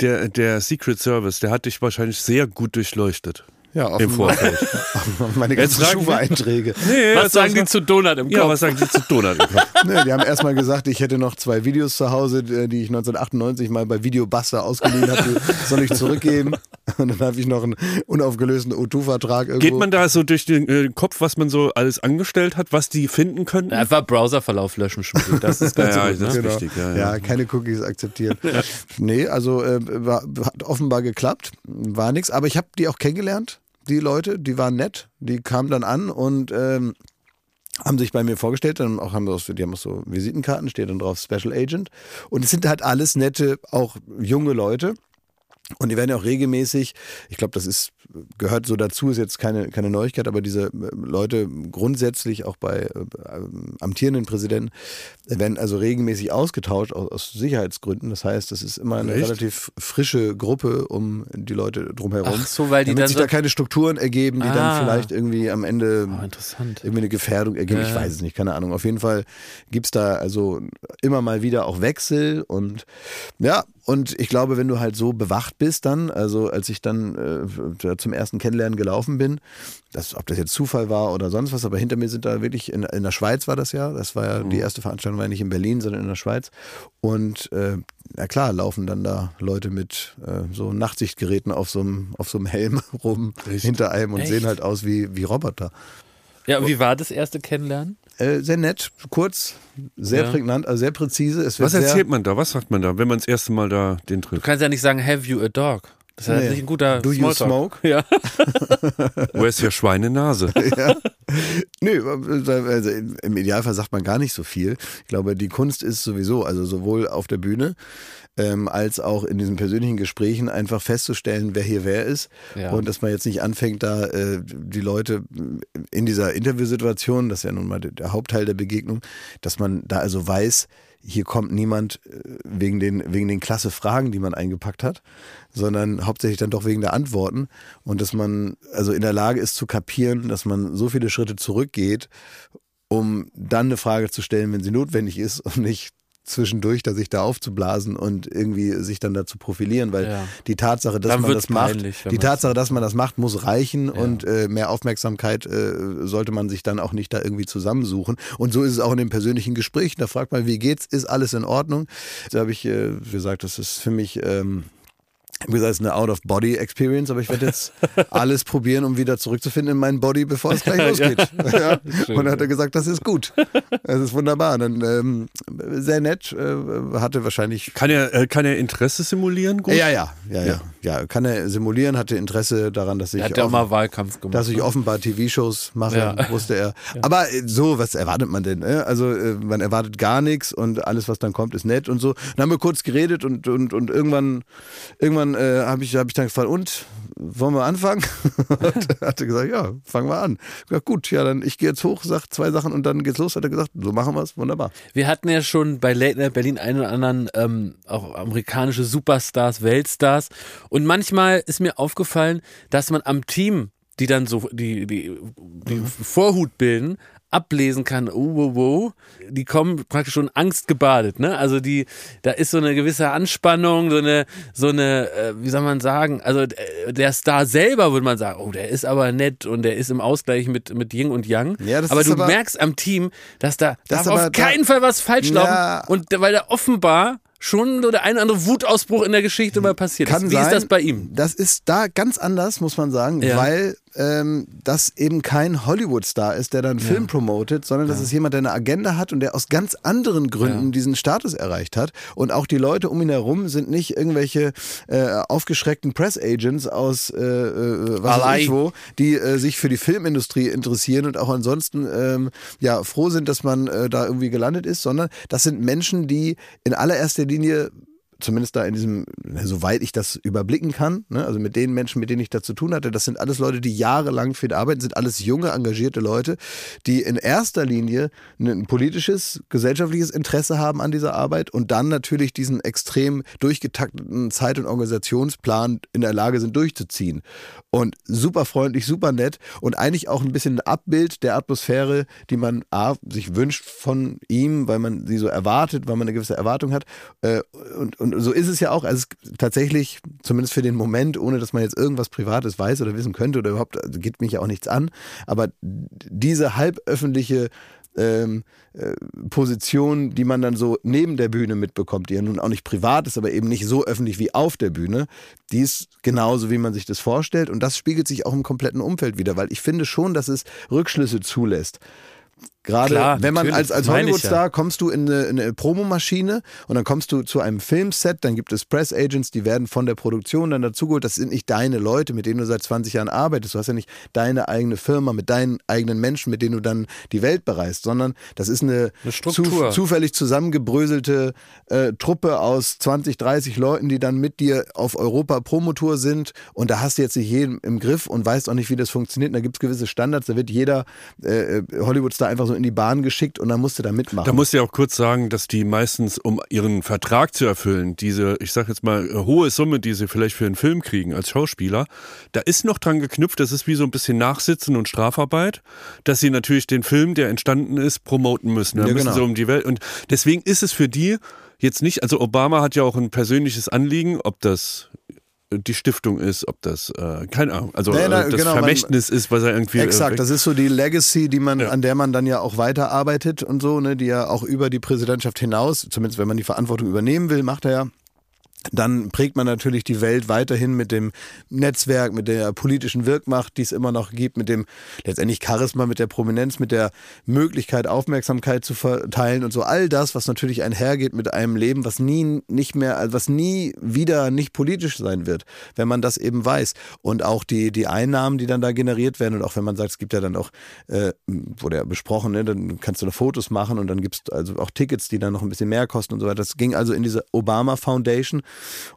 S3: Der, der Secret Service, der hat dich wahrscheinlich sehr gut durchleuchtet.
S1: Ja,
S3: Im Vorfeld.
S1: Meine ganzen Schufa-Einträge.
S3: Nee,
S2: Was sagen die zu Donut im
S3: du- Ja,
S2: Kopf?
S3: was sagen die zu Donut? im Kopf?
S1: Ne, die haben erstmal gesagt, ich hätte noch zwei Videos zu Hause, die ich 1998 mal bei Videobuster ausgeliehen habe, die soll ich zurückgeben. Und dann habe ich noch einen unaufgelösten O2-Vertrag irgendwo.
S3: Geht man da so durch den äh, Kopf, was man so alles angestellt hat, was die finden könnten?
S2: Einfach Browserverlauf löschen. Das ist ganz
S3: Ja,
S2: gut.
S3: das
S2: Ne?
S3: ist wichtig, ja, ja.
S1: Ja, keine Cookies akzeptieren. Nee, also äh, war, hat offenbar geklappt, war nix. Aber ich habe die auch kennengelernt, die Leute, die waren nett, die kamen dann an und ähm, haben sich bei mir vorgestellt, dann auch haben so- die haben auch so Visitenkarten, steht dann drauf Special Agent. Und es sind halt alles nette, auch junge Leute. Und die werden ja auch regelmäßig, ich glaube, das ist, gehört so dazu, ist jetzt keine, keine Neuigkeit, aber diese äh, Leute grundsätzlich auch bei äh, ähm, amtierenden Präsidenten werden also regelmäßig ausgetauscht aus, aus Sicherheitsgründen. Das heißt, es ist immer eine
S3: Echt?
S1: relativ frische Gruppe um die Leute drumherum.
S2: Ach so, weil die
S1: damit
S2: dann
S1: sich
S2: so-
S1: da keine Strukturen ergeben, die
S2: Ah.
S1: dann vielleicht irgendwie am Ende
S2: Oh,
S1: irgendwie eine Gefährdung ergeben. Ich
S2: Ja.
S1: weiß es nicht, keine Ahnung. Auf jeden Fall gibt's da also immer mal wieder auch Wechsel und ja, und ich glaube, wenn du halt so bewacht bist dann, also als ich dann äh, zum ersten Kennenlernen gelaufen bin, das, ob das jetzt Zufall war oder sonst was, aber hinter mir sind da wirklich, in, in der Schweiz war das ja, das war ja, die erste Veranstaltung war ja nicht in Berlin, sondern in der Schweiz. Und äh, na klar, laufen dann da Leute mit äh, so Nachtsichtgeräten auf so einem auf so einem Helm rum hinter einem und
S2: Echt?
S1: sehen halt aus wie, wie Roboter.
S2: Ja, und wie war das erste Kennenlernen?
S1: Äh, sehr nett, kurz, sehr
S2: Ja.
S1: prägnant, also sehr präzise. Es wird
S3: Was
S1: sehr,
S3: erzählt man da? Was sagt man da, wenn man das erste Mal da den
S2: Du
S3: trifft?
S2: kannst ja nicht sagen, have you a dog? Das ist ja
S1: Nee.
S2: nicht ein guter
S1: Do you
S2: Smalltalk.
S1: smoke?
S2: Ja.
S3: Wo ist ja Schweinenase?
S1: ja. Nö, also im Idealfall sagt man gar nicht so viel. Ich glaube, die Kunst ist sowieso, also sowohl auf der Bühne ähm, als auch in diesen persönlichen Gesprächen einfach festzustellen, wer hier wer ist.
S2: Ja.
S1: Und dass man jetzt nicht anfängt, da äh, die Leute in dieser Interviewsituation, das ist ja nun mal der Hauptteil der Begegnung, dass man da also weiß, hier kommt niemand äh, wegen den, wegen den klasse Fragen, die man eingepackt hat, sondern hauptsächlich dann doch wegen der Antworten und dass man also in der Lage ist zu kapieren, dass man so viele Schritte zurückgeht, um dann eine Frage zu stellen, wenn sie notwendig ist und nicht zwischendurch da sich da aufzublasen und irgendwie sich dann da zu profilieren, weil
S2: Ja.
S1: die Tatsache, dass
S2: Dann
S1: man das macht,
S2: peinlich, wenn
S1: die Tatsache, dass man das macht, muss reichen und äh, mehr Aufmerksamkeit äh, sollte man sich dann auch nicht da irgendwie zusammensuchen. Und so ist es auch in den persönlichen Gesprächen. Da fragt man, wie geht's? Ist alles in Ordnung? Da habe ich äh, gesagt, das ist für mich ähm, wie gesagt, es ist eine Out-of-Body-Experience, aber ich werde jetzt alles probieren, um wieder zurückzufinden in meinen Body, bevor es gleich losgeht. Ja. Und dann hat er gesagt, das ist gut. Das ist wunderbar. Dann ähm, sehr nett, äh, hatte wahrscheinlich
S3: Kann er, äh, kann er Interesse simulieren? Gut?
S1: ja, ja, ja, ja, ja. Kann er simulieren, hatte Interesse daran, dass ich,
S2: Er hat ja auch mal Wahlkampf gemacht.
S1: dass ich
S2: ne?
S1: offenbar TV-Shows mache,
S2: Ja.
S1: wusste er. Aber äh, so, was erwartet man denn? äh? Also äh, man erwartet gar nichts und alles, was dann kommt, ist nett und so. Dann haben wir kurz geredet und, und, und irgendwann, irgendwann äh, habe ich, hab ich dann gefragt, und wollen wir anfangen? und er hatte gesagt, ja, fangen wir an. Gesagt, gut, ja, dann ich gehe jetzt hoch, sag zwei Sachen und dann geht's los. Hat er gesagt, so machen wir es, wunderbar.
S2: Wir hatten ja schon bei Late Night Berlin einen oder anderen ähm, auch amerikanische Superstars, Weltstars. Und manchmal ist mir aufgefallen, dass man am Team, die dann so die, die, die Vorhut bilden, ablesen kann, oh, wow, wow, die kommen praktisch schon angstgebadet, ne? Also die, da ist so eine gewisse Anspannung, so eine, so eine, äh, wie soll man sagen, also äh, der Star selber würde man sagen, oh, der ist aber nett und der ist im Ausgleich mit, mit Yin und Yang.
S1: Ja, das
S2: aber
S1: ist
S2: du
S1: aber-
S2: merkst am Team, dass da
S1: Das
S2: darf
S1: aber
S2: auf
S1: da-
S2: keinen Fall was falsch laufen.
S1: Ja.
S2: Und weil da offenbar schon so der ein oder andere Wutausbruch in der Geschichte mal passiert
S1: Kann
S2: ist. Wie
S1: sein,
S2: ist das bei ihm?
S1: Das ist da ganz anders, muss man sagen,
S2: Ja.
S1: weil ähm, das eben kein Hollywood-Star ist, der dann einen Film promotet, sondern das ist jemand, der eine Agenda hat und der aus ganz anderen Gründen
S2: Ja.
S1: diesen Status erreicht hat. Und auch die Leute um ihn herum sind nicht irgendwelche äh, aufgeschreckten Press-Agents aus äh, äh, was weiß ich wo, die äh, sich für die Filmindustrie interessieren und auch ansonsten ähm, ja froh sind, dass man äh, da irgendwie gelandet ist, sondern das sind Menschen, die in allererster Linie zumindest da in diesem, soweit ich das überblicken kann, ne, also mit den Menschen, mit denen ich da zu tun hatte, das sind alles Leute, die jahrelang für ihn arbeiten, sind alles junge, engagierte Leute, die in erster Linie ein politisches, gesellschaftliches Interesse haben an dieser Arbeit und dann natürlich diesen extrem durchgetakteten Zeit- und Organisationsplan in der Lage sind durchzuziehen. Und super freundlich, super nett und eigentlich auch ein bisschen ein Abbild der Atmosphäre, die man A, sich wünscht von ihm, weil man sie so erwartet, weil man eine gewisse Erwartung hat. Äh, und so ist es ja auch. Also tatsächlich, zumindest für den Moment, ohne dass man jetzt irgendwas Privates weiß oder wissen könnte oder überhaupt, also geht mich ja auch nichts an. Aber diese halböffentliche ähm, äh, Position, die man dann so neben der Bühne mitbekommt, die ja nun auch nicht privat ist, aber eben nicht so öffentlich wie auf der Bühne, die ist genauso, wie man sich das vorstellt. Und das spiegelt sich auch im kompletten Umfeld wieder, weil ich finde schon, dass es Rückschlüsse zulässt. Gerade
S2: Klar,
S1: wenn man als, als Hollywood-Star kommst du in eine, in eine Promomaschine und dann kommst du zu einem Filmset, dann gibt es Press-Agents, die werden von der Produktion dann dazugeholt. Das sind nicht deine Leute, mit denen du seit 20 Jahren arbeitest. Du hast ja nicht deine eigene Firma mit deinen eigenen Menschen, mit denen du dann die Welt bereist, sondern das ist eine,
S2: Eine.
S1: Zu, zufällig zusammengebröselte äh, Truppe aus 20, 30 Leuten, die dann mit dir auf Europa Promotour sind und da hast du jetzt nicht jeden im Griff und weißt auch nicht, wie das funktioniert. Und da gibt es gewisse Standards, da wird jeder äh, Hollywood-Star einfach so in die Bahn geschickt und dann musst du da mitmachen.
S3: Da muss ich auch kurz sagen, dass die meistens, um ihren Vertrag zu erfüllen, diese, ich sag jetzt mal, hohe Summe, die sie vielleicht für einen Film kriegen als Schauspieler, da ist noch dran geknüpft, das ist wie so ein bisschen Nachsitzen und Strafarbeit, dass sie natürlich den Film, der entstanden ist, promoten müssen. Da
S1: Ja,
S3: müssen
S1: genau.
S3: sie um die Welt. Und deswegen ist es für die jetzt nicht, also Obama hat ja auch ein persönliches Anliegen, ob das die Stiftung ist, ob das, äh, keine Ahnung, also
S1: Nee, na,
S3: äh, das
S1: genau, man-
S3: Vermächtnis ist, was er irgendwie.
S1: Exakt, das ist so die Legacy, die man,
S3: Ja.
S1: an der man dann ja auch weiterarbeitet und so, ne, die ja auch über die Präsidentschaft hinaus, zumindest wenn man die Verantwortung übernehmen will, macht er ja. Dann prägt man natürlich die Welt weiterhin mit dem Netzwerk, mit der politischen Wirkmacht, die es immer noch gibt, mit dem letztendlich Charisma, mit der Prominenz, mit der Möglichkeit, Aufmerksamkeit zu verteilen und so. All das, was natürlich einhergeht mit einem Leben, was nie nicht mehr, also was nie wieder nicht politisch sein wird, wenn man das eben weiß. Und auch die, die Einnahmen, die dann da generiert werden und auch wenn man sagt, es gibt ja dann auch, äh, wurde ja besprochen, ne, dann kannst du noch Fotos machen und dann gibt es also auch Tickets, die dann noch ein bisschen mehr kosten und so weiter. Das ging also in diese Obama Foundation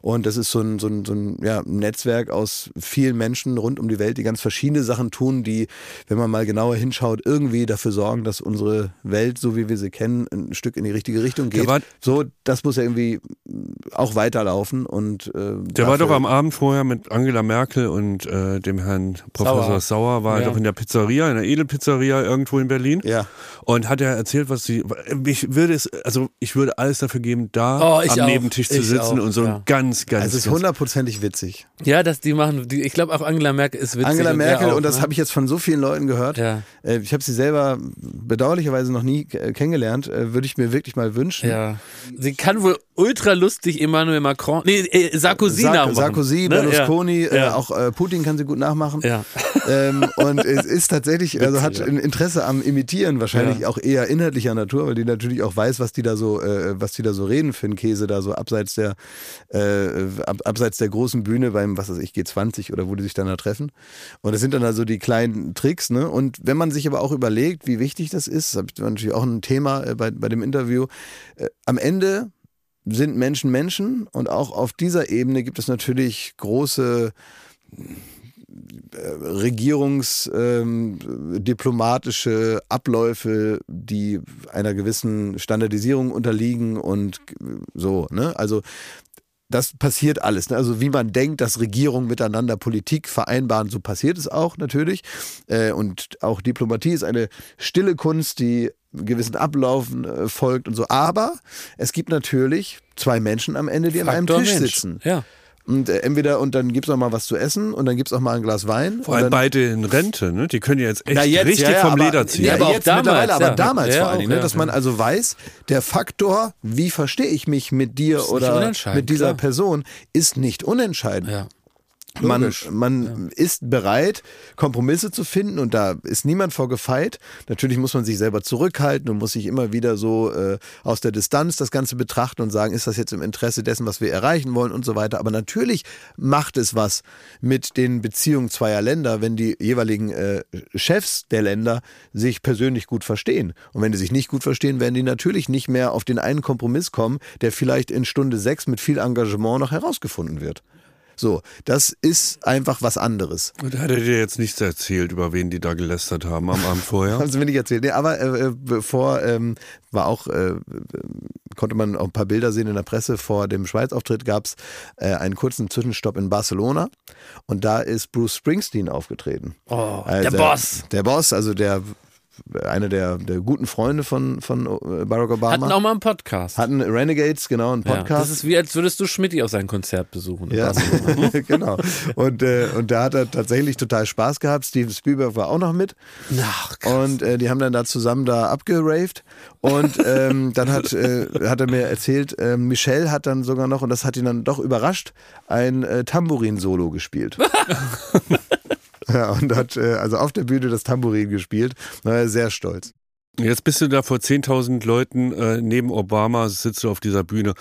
S1: und das ist so ein, so ein, so ein ja, ein Netzwerk aus vielen Menschen rund um die Welt, die ganz verschiedene Sachen tun, die, wenn man mal genauer hinschaut, irgendwie dafür sorgen, dass unsere Welt, so wie wir sie kennen, ein Stück in die richtige Richtung geht.
S3: War-
S1: so, das muss ja irgendwie auch weiterlaufen und äh,
S3: Der war doch am Abend vorher mit Angela Merkel und äh, dem Herrn Professor Sauer, war er
S4: Ja.
S3: doch in der Pizzeria, in der Edelpizzeria irgendwo in Berlin.
S1: Ja.
S3: Und hat er erzählt, was sie. Ich würde es, also ich würde alles dafür geben, da
S4: Oh,
S3: am
S4: auch.
S3: Nebentisch zu
S4: Ich
S3: sitzen
S4: auch,
S3: und so
S4: ja.
S3: ganz, ganz.
S1: Also es ist hundertprozentig witzig.
S2: Ja, dass die machen, die, ich glaube auch Angela Merkel ist witzig.
S1: Angela
S2: und er
S1: Merkel,
S2: auch,
S1: und das
S2: ne?
S1: habe ich jetzt von so vielen Leuten gehört.
S2: Ja.
S1: Äh, Ich habe sie selber bedauerlicherweise noch nie äh, kennengelernt. Äh, Würde ich mir wirklich mal wünschen.
S2: Ja. Sie kann wohl ultra lustig Emmanuel Macron, nee, äh, Sarkozy
S1: Sark-
S2: nachmachen.
S1: Sarkozy,
S2: Ne?
S1: Berlusconi,
S2: Ja.
S1: Äh,
S2: Ja.
S1: auch äh, Putin kann sie gut nachmachen.
S2: Ja.
S1: Ähm, und es ist tatsächlich, also hat ein Interesse am Imitieren, wahrscheinlich
S2: Ja.
S1: auch eher inhaltlicher Natur, weil die natürlich auch weiß, was die da so, äh, was die da so reden für einen Käse da so abseits der, äh, ab, abseits der großen Bühne beim, was weiß ich, G20 oder wo die sich dann da treffen. Und das sind dann also die kleinen Tricks, ne? Und wenn man sich aber auch überlegt, wie wichtig das ist, das war natürlich auch ein Thema äh, bei, bei dem Interview, äh, am Ende sind Menschen Menschen und auch auf dieser Ebene gibt es natürlich große Regierungs ähm, diplomatische Abläufe, die einer gewissen Standardisierung unterliegen und so, ne? Also das passiert alles. Ne? Also wie man denkt, dass Regierungen miteinander Politik vereinbaren, so passiert es auch natürlich. Äh, und auch Diplomatie ist eine stille Kunst, die gewissen Ablaufen äh, folgt und so. Aber es gibt natürlich zwei Menschen am Ende, die an einem
S2: Faktor
S1: Tisch
S2: Mensch.
S1: sitzen.
S2: Ja.
S1: Und äh, entweder, und dann gibt's auch mal was zu essen und dann gibt's auch mal ein Glas Wein.
S3: Vor allem beide in Rente, ne? Die können ja jetzt echt
S1: na jetzt,
S3: richtig
S1: ja, ja,
S3: vom
S1: aber,
S3: Leder ziehen.
S1: Ja,
S2: aber auch
S1: jetzt
S2: damals,
S1: mittlerweile, aber
S2: ja.
S1: damals
S2: Ja,
S1: vor allen
S2: auch,
S1: Dingen, ne,
S2: ja,
S1: dass man also weiß, der Faktor, wie verstehe ich mich mit dir oder mit dieser
S2: klar.
S1: Person, ist nicht unentscheidend.
S2: Ja.
S1: Man, man ist bereit, Kompromisse zu finden und da ist niemand vor gefeit. Natürlich muss man sich selber zurückhalten und muss sich immer wieder so äh, aus der Distanz das Ganze betrachten und sagen, ist das jetzt im Interesse dessen, was wir erreichen wollen und so weiter. Aber natürlich macht es was mit den Beziehungen zweier Länder, wenn die jeweiligen äh, Chefs der Länder sich persönlich gut verstehen. Und wenn die sich nicht gut verstehen, werden die natürlich nicht mehr auf den einen Kompromiss kommen, der vielleicht in Stunde sechs mit viel Engagement noch herausgefunden wird. So, das ist einfach was anderes.
S3: Und hat er dir jetzt nichts erzählt, über wen die da gelästert haben am Abend vorher?
S1: Haben sie mir nicht erzählt. Nee, aber äh, äh, bevor ähm, war auch, äh, äh, konnte man auch ein paar Bilder sehen in der Presse, vor dem Schweiz-Auftritt gab es äh, einen kurzen Zwischenstopp in Barcelona und da ist Bruce Springsteen aufgetreten.
S2: Oh,
S1: Also
S2: der Boss.
S1: Der Boss, also der einer der, der guten Freunde von, von äh, Barack Obama.
S2: Hatten auch mal einen Podcast.
S1: Hatten Renegades, genau, einen
S2: ja,
S1: Podcast.
S2: das ist wie, als würdest du Schmidti auf sein Konzert besuchen.
S1: Ja, genau. Und, äh, und da hat er tatsächlich total Spaß gehabt. Steven Spielberg war auch noch mit.
S2: Ach,
S1: Und äh, die haben dann da zusammen da abgeraved. Und ähm, dann hat, äh, hat er mir erzählt, äh, Michelle hat dann sogar noch, und das hat ihn dann doch überrascht, ein äh, Tambourin-Solo gespielt. ja, und hat äh, also auf der Bühne das Tambourin gespielt. Sehr stolz.
S3: Jetzt bist du da vor 10.000 Leuten äh, neben Obama, sitzt du auf dieser Bühne.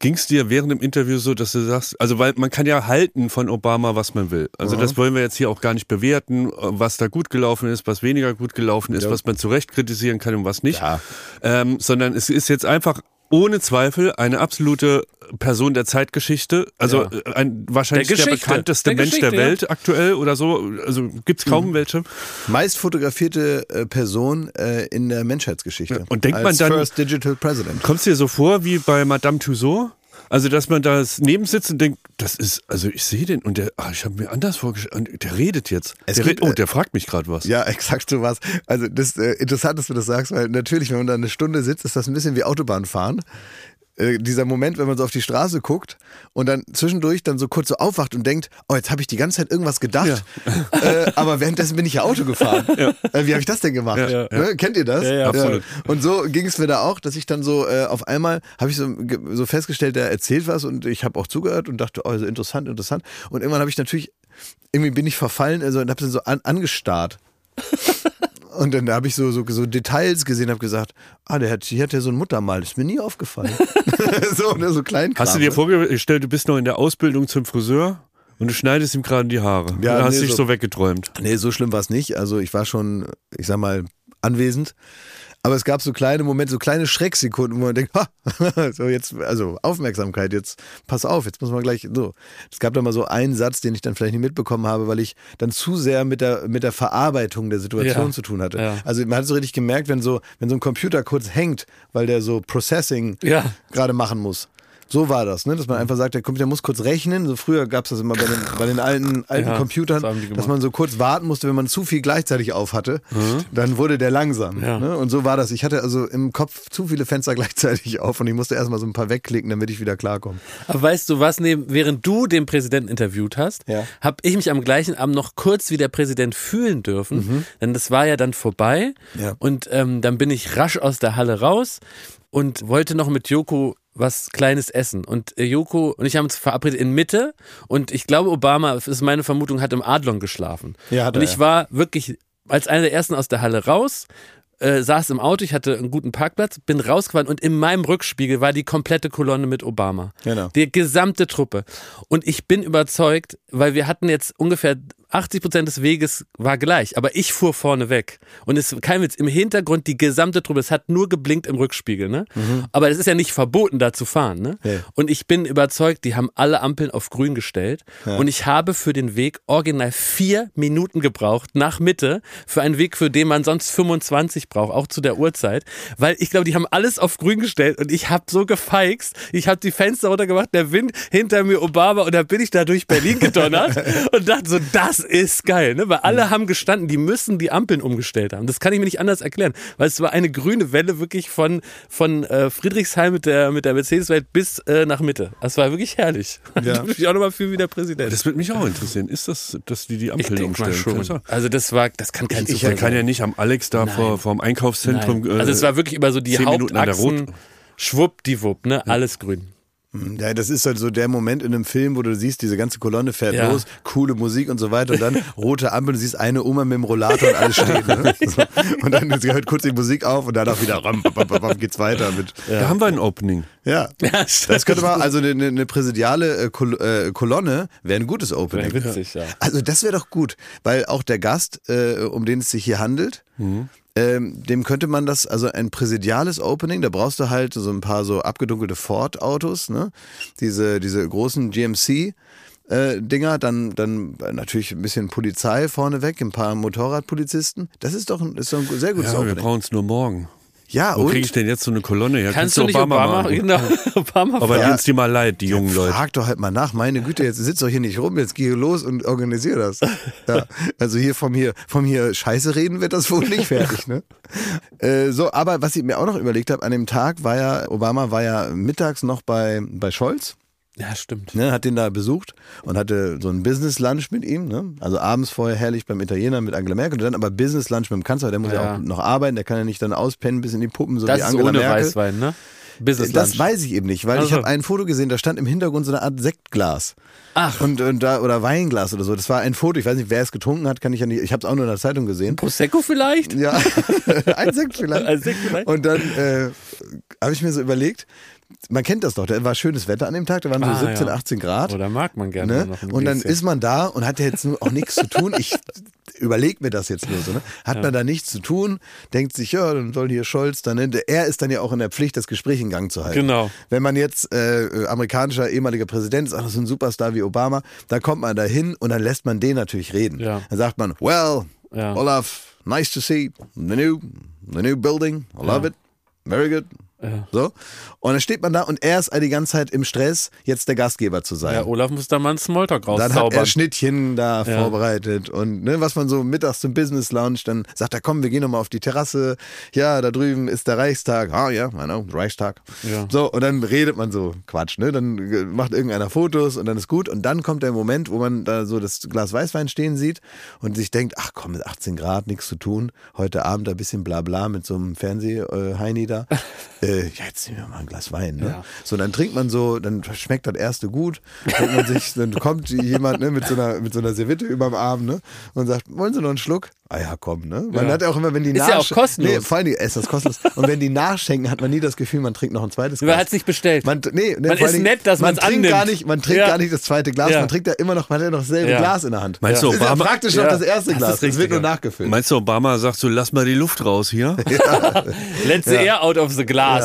S3: Ging es dir während dem Interview so, dass du sagst, also weil man kann ja halten von Obama, was man will. Also
S1: Mhm.
S3: das wollen wir jetzt hier auch gar nicht bewerten, äh, was da gut gelaufen ist, was weniger gut gelaufen ist,
S1: Ja.
S3: was man zu Recht kritisieren kann und was nicht.
S1: Ja.
S3: Ähm, sondern es ist jetzt einfach ohne Zweifel eine absolute Person der Zeitgeschichte, also
S2: Ja.
S3: äh, ein, wahrscheinlich
S2: Der
S3: der, bekannteste
S2: Der
S3: Mensch der
S2: Geschichte, ja.
S3: Welt aktuell oder so. Also gibt's kaum welche.
S1: Meist fotografierte äh, Person äh, in der Menschheitsgeschichte.
S3: Und denkt
S1: Als
S3: man dann-
S1: First Digital President.
S3: Kommt es dir so vor wie bei Madame Tussauds? Also, dass man da neben sitzt und denkt, das ist, also ich sehe den und der, ah, ich habe mir anders vorgestellt, der redet jetzt.
S1: Es
S3: der
S1: gibt,
S3: redet, oh,
S1: äh,
S3: der fragt mich gerade was.
S1: Ja, exakt so was. Also das äh, interessant, dass du das sagst, weil natürlich, wenn man da eine Stunde sitzt, ist das ein bisschen wie Autobahnfahren. Äh, dieser Moment, wenn man so auf die Straße guckt und dann zwischendurch dann so kurz so aufwacht und denkt, oh, jetzt habe ich die ganze Zeit irgendwas gedacht, äh, aber währenddessen bin ich ja Auto gefahren. Äh, wie habe ich das denn gemacht?
S3: Ja, ja.
S1: Ne? Kennt ihr das?
S4: Ja, ja,
S3: absolut.
S1: Und so ging es mir da auch, dass ich dann so äh, auf einmal habe ich so, so festgestellt, der erzählt was und ich habe auch zugehört und dachte, oh, so interessant, interessant. Und irgendwann habe ich natürlich, irgendwie bin ich verfallen also, und habe dann so an, angestarrt. Und dann habe ich so, so, so Details gesehen, habe gesagt, ah, der hat, hier hat ja so ein Muttermal, das ist mir nie aufgefallen. so, ne, so klein.
S3: Hast du dir vorgestellt, du bist noch in der Ausbildung zum Friseur und du schneidest ihm gerade die Haare.
S1: Ja,
S3: hast
S1: nee,
S3: dich
S1: so-
S3: so weggeträumt.
S1: Nee, so schlimm war es nicht. Also ich war schon, ich sag mal, anwesend. Aber es gab so kleine Momente, so kleine Schrecksekunden, wo man denkt, ha, so jetzt, also Aufmerksamkeit, jetzt pass auf, jetzt muss man gleich so. Es gab da mal so einen Satz, den ich dann vielleicht nicht mitbekommen habe, weil ich dann zu sehr mit der, mit der Verarbeitung der Situation
S2: Ja.
S1: zu tun hatte.
S2: Ja.
S1: Also man hat so richtig gemerkt, wenn so, wenn so ein Computer kurz hängt, weil der so Processing
S2: Ja.
S1: gerade machen muss. So war das, ne? dass man einfach sagt, der Computer muss kurz rechnen. So früher gab es das immer bei den, bei den alten, alten
S2: Ja,
S1: Computern,
S2: das
S1: dass man so kurz warten musste, wenn man zu viel gleichzeitig auf hatte. Dann wurde der langsam.
S2: Ja.
S1: Ne? Und so war das. Ich hatte also im Kopf zu viele Fenster gleichzeitig auf und ich musste erstmal so ein paar wegklicken, damit ich wieder klarkomme.
S2: Aber weißt du was, neben, während du den Präsidenten interviewt hast,
S1: Ja.
S2: habe ich mich am gleichen Abend noch kurz wie der Präsident fühlen dürfen. Denn das war ja dann vorbei. Und ähm, dann bin ich rasch aus der Halle raus und wollte noch mit Joko was Kleines essen. Und äh, Joko und ich haben uns verabredet in Mitte. Und ich glaube, Obama, das ist meine Vermutung, hat im Adlon geschlafen.
S1: Ja, hat
S2: und
S1: er,
S2: ich
S1: ja.
S2: war wirklich als einer der ersten aus der Halle raus. Äh, saß im Auto, ich hatte einen guten Parkplatz, bin rausgefahren und in meinem Rückspiegel war die komplette Kolonne mit Obama.
S1: Genau.
S2: Die gesamte Truppe. Und ich bin überzeugt, weil wir hatten jetzt ungefähr 80 Prozent des Weges war gleich, aber ich fuhr vorne weg. Und es kein Witz, im Hintergrund die gesamte Truppe, es hat nur geblinkt im Rückspiegel, ne? Aber es ist ja nicht verboten, da zu fahren, ne?
S1: Nee.
S2: Und ich bin überzeugt, die haben alle Ampeln auf grün gestellt. Und ich habe für den Weg original vier Minuten gebraucht nach Mitte für einen Weg, für den man sonst 25 braucht, auch zu der Uhrzeit. Weil ich glaube, die haben alles auf grün gestellt und ich habe so gefeixt. Ich habe die Fenster runtergemacht, der Wind hinter mir Obama und da bin ich da durch Berlin gedonnert und dachte so, das ist geil, ne? Weil alle haben gestanden, die müssen die Ampeln umgestellt haben. Das kann ich mir nicht anders erklären, weil es war eine grüne Welle wirklich von, von äh, Friedrichshain mit der, mit der Mercedes-Welt bis äh, nach Mitte. Das war wirklich herrlich.
S1: Ja.
S2: Ich auch nochmal fühlen wie der Präsident.
S3: Das würde mich auch interessieren. Ist das, dass die die
S2: ich
S3: Ampel
S2: denke mal
S3: umstellen?
S2: schon.
S3: Das
S2: Also das war, das kann kein
S3: sein?
S2: Zufall
S3: Der kann
S2: sein.
S3: ja nicht am Alex da vor, vor dem Einkaufszentrum.
S2: Nein. Also es war wirklich über so die
S3: zehn Minuten an der
S2: Hauptachsen.
S3: Rot-
S2: Schwuppdiwupp, ne? Alles grün.
S1: Ja, das ist halt so der Moment in einem Film, wo du siehst, diese ganze Kolonne fährt
S2: Ja.
S1: los, coole Musik und so weiter und dann rote Ampel, du siehst eine Oma mit dem Rollator und alles steht. Ne? So. Und dann hört kurz die Musik auf und danach wieder ram, bam, bam, bam, geht's weiter mit.
S3: Da haben wir ein Opening.
S1: Ja.
S2: Ja,
S1: Das könnte man, also eine, eine präsidiale äh, Kol äh, Kolonne wäre ein gutes Opening.
S2: Wäre witzig, ja.
S1: Also das wäre doch gut, weil auch der Gast, äh, um den es sich hier handelt, ähm, dem könnte man das, also ein präsidiales Opening, da brauchst du halt so ein paar so abgedunkelte Ford-Autos, ne? Diese, diese großen GMC. Äh, Dinger, dann, dann natürlich ein bisschen Polizei vorneweg, ein paar Motorradpolizisten. Das ist doch ein, ist doch ein sehr gutes
S3: Ja, wir
S1: Opening.
S3: brauchen es nur morgen.
S1: Ja,
S3: Wo
S1: und
S3: kriege ich denn jetzt so eine Kolonne her?
S2: Kannst du nicht Obama,
S3: machen?
S2: genau, Obama
S3: Aber
S1: Ja.
S3: die mal leid, die jungen Leute.
S1: Frag doch halt mal nach, meine Güte, jetzt sitzt doch hier nicht rum, jetzt geh los und organisier das. Ja, also hier vom hier, vom hier Scheiße reden wird das wohl nicht fertig, ne? Äh, so, aber was ich mir auch noch überlegt habe, an dem Tag war ja, Obama war ja mittags noch bei, bei Scholz.
S2: Ja, stimmt.
S1: Ne, hat den da besucht und hatte so ein Business Lunch mit ihm. Ne? Also abends vorher herrlich beim Italiener mit Angela Merkel und dann aber Business Lunch mit dem Kanzler. Der muss ja,
S2: Ja.
S1: auch noch arbeiten, der kann ja nicht dann auspennen bis in die Puppen, so
S2: Das
S1: wie
S2: ist
S1: Angela
S2: ohne
S1: Merkel.
S2: Weißwein, ne? Business
S1: Das
S2: Lunch.
S1: weiß ich eben nicht, weil ich
S2: Also.
S1: habe ein Foto gesehen, da stand im Hintergrund so eine Art Sektglas.
S2: Ach.
S1: Und, und da, oder Weinglas oder so. Das war ein Foto. Ich weiß nicht, wer es getrunken hat, kann ich ja nicht. Ich habe es auch nur in der Zeitung gesehen.
S2: Prosecco vielleicht?
S1: Ja, ein Sekt vielleicht.
S2: Ein Sekt vielleicht.
S1: Und dann äh, habe ich mir so überlegt, man kennt das doch, da war schönes Wetter an dem Tag, da waren so
S2: Ah,
S1: 17,
S2: ja.
S1: 18 Grad.
S2: Oder mag man gerne
S1: Ne?
S2: noch ein
S1: Und dann
S2: Gläschen.
S1: ist man da und hat jetzt nur auch nichts zu tun. Ich überlege mir das jetzt nur so. Ne? Hat man da nichts zu tun, denkt sich, ja, dann soll hier Scholz dann. Er ist dann ja auch in der Pflicht, das Gespräch in Gang zu halten.
S2: Genau.
S1: Wenn man jetzt äh, amerikanischer ehemaliger Präsident ist, ach, so ein Superstar wie Obama, dann kommt man da hin und dann lässt man den natürlich reden.
S2: Ja.
S1: Dann sagt man, well,
S2: Ja.
S1: Olaf, nice to see the new, the new building. I love it. Very good. So. Und dann steht man da und er ist die ganze Zeit im Stress, jetzt der Gastgeber zu sein.
S2: Ja, Olaf muss da mal einen Smalltalk
S1: Dann hat
S2: rauszaubern.
S1: er Schnittchen da
S2: Ja.
S1: vorbereitet und ne, was man so mittags zum Business Lounge, dann sagt er, komm, wir gehen nochmal auf die Terrasse. Ja, da drüben ist der Reichstag. Ah ja, know, Reichstag.
S2: Ja.
S1: So, und dann redet man so Quatsch, ne? Dann äh, macht irgendeiner Fotos und dann ist gut. Und dann kommt der Moment, wo man da so das Glas Weißwein stehen sieht und sich denkt, ach komm, mit 18 Grad, nichts zu tun. Heute Abend ein bisschen Blabla mit so einem Fernseh-Heini da. äh, ja, jetzt nehmen wir mal ein Glas Wein, ne?
S2: Ja.
S1: So, dann trinkt man so, dann schmeckt das erste gut. Sich, dann kommt jemand ne, mit, so einer, mit so einer Serviette überm Arm ne, und sagt, wollen Sie noch einen Schluck? Ah ja, komm, ne? Man
S2: Ja.
S1: hat ja auch immer, wenn die
S2: Ist ja auch kostenlos.
S1: Nee, vor allem ist das kostenlos. Und wenn die nachschenken, hat man nie das Gefühl, man trinkt noch ein zweites Glas.
S2: Man hat es nicht bestellt.
S1: Man, nee, nee,
S2: Man ist nett, dass
S1: man trinkt
S2: annimmt.
S1: gar nicht, man trinkt
S2: Ja.
S1: gar nicht das zweite Glas,
S2: Ja.
S1: man trinkt ja immer noch, man hat ja noch dasselbe
S2: Ja.
S1: Glas in der Hand.
S3: Meinst du,
S1: ist ja
S3: Obama-
S1: praktisch
S2: Ja.
S1: noch das erste
S2: Das
S1: Glas.
S2: ist
S1: Das
S2: richtig,
S1: wird nur
S2: ja.
S1: nachgefüllt.
S3: Meinst du, Obama sagt so, lass mal die Luft raus hier?
S2: Let's the air out of the glass.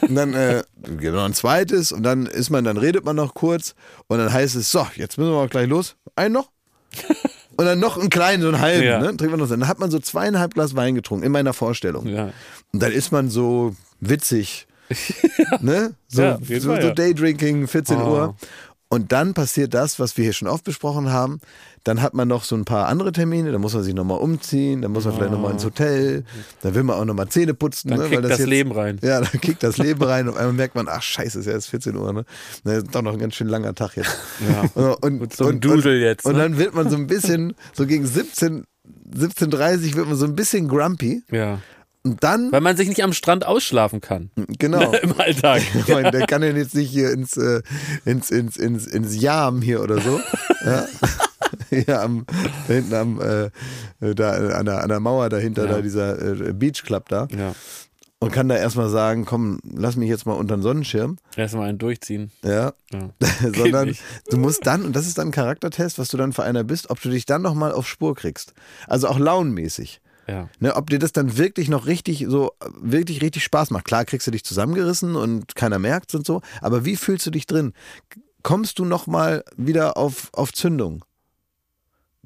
S1: Und dann äh, gibt noch ein zweites und dann ist man, dann redet man noch kurz und dann heißt es, so, jetzt müssen wir auch gleich los. Einen noch? Und dann noch einen kleinen, so einen halben,
S2: Ja.
S1: ne? Trinkt man noch. Dann hat man so zweieinhalb Glas Wein getrunken in meiner Vorstellung.
S2: Ja.
S1: Und dann ist man so witzig. ne? So,
S2: Ja,
S1: so,
S2: Fall,
S1: so
S2: ja.
S1: Daydrinking, 14
S2: Oh.
S1: Uhr. Und dann passiert das, was wir hier schon oft besprochen haben. Dann hat man noch so ein paar andere Termine, da muss man sich nochmal umziehen, dann muss man vielleicht nochmal ins Hotel, dann will man auch nochmal Zähne putzen.
S2: Dann
S1: ne,
S2: kickt
S1: weil
S2: das
S1: jetzt,
S2: Leben rein.
S1: Ja, dann kickt das Leben rein und einmal merkt man, ach scheiße, ist ja jetzt 14 Uhr, ne? Das ist doch noch ein ganz schön langer Tag jetzt.
S2: Ja.
S1: Und,
S2: Mit so einem Dudel jetzt,
S1: Und
S2: ne?
S1: dann wird man so ein bisschen, so gegen 17, 17.30 wird man so ein bisschen grumpy.
S2: ja.
S1: Und dann,
S2: Weil man sich nicht am Strand ausschlafen kann.
S1: genau.
S2: Im Alltag.
S1: Ich meine, der kann ja jetzt nicht hier ins, äh, ins, ins, ins, ins Jam hier oder so. Ja. Hier am, hinten am, äh, da an der, an der Mauer dahinter,
S2: Ja.
S1: da dieser äh, Beach Club da.
S2: Ja.
S1: Und kann da erstmal sagen, komm, lass mich jetzt mal unter den Sonnenschirm.
S2: Erstmal einen durchziehen.
S1: Ja.
S2: Ja.
S1: Sondern du musst dann, und das ist dann ein Charaktertest, was du dann für einer bist, ob du dich dann nochmal auf Spur kriegst. Also auch launenmäßig.
S2: Ja.
S1: Ne, ob dir das dann wirklich noch richtig so, wirklich richtig Spaß macht. Klar kriegst du dich zusammengerissen und keiner merkt's und so, aber wie fühlst du dich drin? Kommst du nochmal wieder auf, auf Zündung?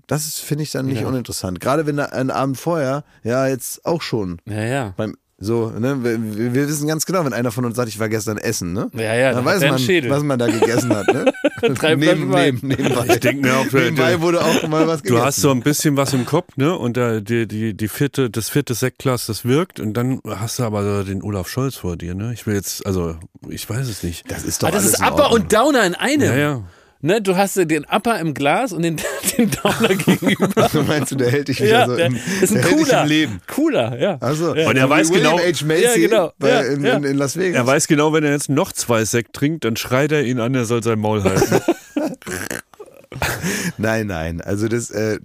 S1: Das ist, finde ich dann nicht
S2: Ja.
S1: uninteressant. Gerade wenn da ein Abend vorher, ja, jetzt auch schon.
S2: Ja, ja.
S1: Beim, so, ne, wir, wir- wissen ganz genau, wenn einer von uns sagt, ich war gestern essen, ne?
S2: Ja, ja,
S1: dann
S2: dann
S1: weiß
S2: einen
S1: man,
S2: Schädel.
S1: was man da gegessen hat, ne?
S2: Drei Flaschen Wein.
S1: nebenbei.
S3: Ich denke mir auch, du,
S1: nebenbei wurde auch mal was
S3: du
S1: gegessen.
S3: hast so ein bisschen was im Kopf, ne? Und da, die, die, die vierte, das vierte Sektglas, das wirkt. Und dann hast du aber den Olaf Scholz vor dir, ne? Ich will jetzt, also, ich weiß es nicht.
S1: das ist doch
S2: Ah, das
S1: alles
S2: ist
S1: in
S2: Upper und Downer in einem.
S3: Ja, ja.
S2: Ne, du hast den Upper im Glas und den, den Downer gegenüber.
S1: Meinst du, der hält dich wieder
S2: ja,
S1: so
S2: der,
S1: im,
S2: ist ein
S1: der hält dich
S2: cooler.
S1: im Leben?
S2: Cooler, ja.
S1: Also,
S3: Und er weiß
S1: William
S3: genau-
S1: H. Macy
S2: Ja, genau.
S1: bei,
S2: Ja,
S1: in,
S2: ja.
S1: In, in Las Vegas.
S3: Er weiß genau, wenn er jetzt noch zwei Sekt trinkt, dann schreit er ihn an, er soll sein Maul halten.
S1: Nein, nein. Also das, äh,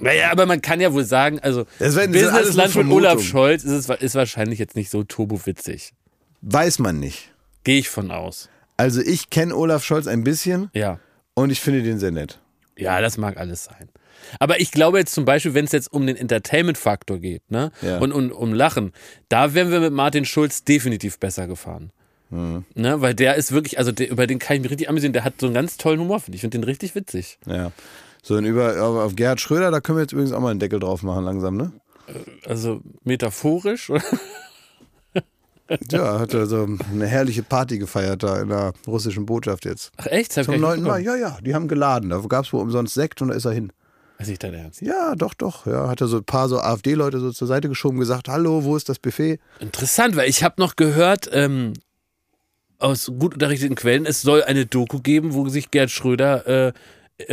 S2: Naja, aber man kann ja wohl sagen, also
S1: Das
S2: Businessland
S1: nur
S2: von Olaf. Scholz ist, es, ist wahrscheinlich jetzt nicht so turbowitzig.
S1: weiß man nicht.
S2: Gehe ich von aus.
S1: Also ich kenne Olaf Scholz ein bisschen
S2: Ja.
S1: Und ich finde den sehr nett.
S2: Ja, das mag alles sein. Aber ich glaube jetzt zum Beispiel, wenn es jetzt um den Entertainment-Faktor geht, ne?
S1: Ja.
S2: Und, und um Lachen, da wären wir mit Martin Schulz definitiv besser gefahren.
S1: Mhm.
S2: Ne? Weil der ist wirklich, also der, über den kann ich mich richtig amüsieren, der hat so einen ganz tollen Humor, finde ich. Ich finde den richtig witzig.
S1: Ja. So, und über, auf auf Gerhard Schröder, da können wir jetzt übrigens auch mal einen Deckel drauf machen langsam, ne?
S2: Also metaphorisch.
S1: Ja, hat er so eine herrliche Party gefeiert da in der russischen Botschaft jetzt.
S2: Ach echt?
S1: Zum
S2: gar nicht
S1: 9. Mai,
S2: mitbekommen.
S1: ja, ja, die haben geladen. Da gab es wohl umsonst Sekt und da ist er hin.
S2: Weiß ich dein Ernst.
S1: Ja, doch, doch. Ja, hat er so ein paar so AfD-Leute so zur Seite geschoben, gesagt, hallo, wo ist das Buffet?
S2: Interessant, weil ich habe noch gehört, ähm, aus gut unterrichteten Quellen, es soll eine Doku geben, wo sich Gerd Schröder äh,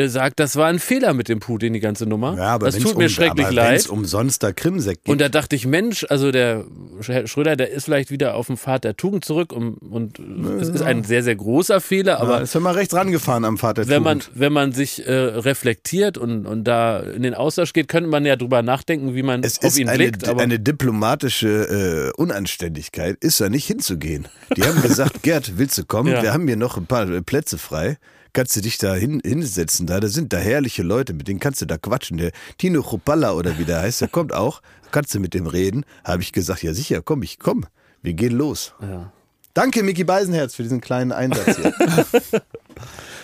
S2: sagt, das war ein Fehler mit dem Putin, die ganze Nummer. das
S1: wenn's
S2: tut mir
S1: um,
S2: schrecklich
S1: aber
S2: leid.
S1: Umsonst da Krimsekt gibt.
S2: Und da dachte ich, Mensch, also der Herr Schröder, der ist vielleicht wieder auf dem Pfad der Tugend zurück und, und es ist ein sehr, sehr großer Fehler,
S1: aber
S2: aber
S1: ist ja mal rechts rangefahren am Vater
S2: wenn man, wenn man sich äh, reflektiert und, und da in den Austausch geht, könnte man ja drüber nachdenken, wie man
S1: Es
S2: auf ihn
S1: eine,
S2: blickt. Aber
S1: eine diplomatische äh, Unanständigkeit, ist da nicht hinzugehen. Die haben gesagt, Gerd, willst du kommen?
S2: Ja.
S1: Wir haben hier noch ein paar äh, Plätze frei. Kannst du dich da hin, hinsetzen? Da, da sind da herrliche Leute, mit denen kannst du da quatschen. Der Tino Chopalla oder wie der heißt, der kommt auch. Kannst du mit dem reden? Habe ich gesagt, ja sicher, komm, ich komm. Wir gehen los.
S2: ja.
S1: Danke, Mickey Beisenherz, für diesen kleinen Einsatz hier.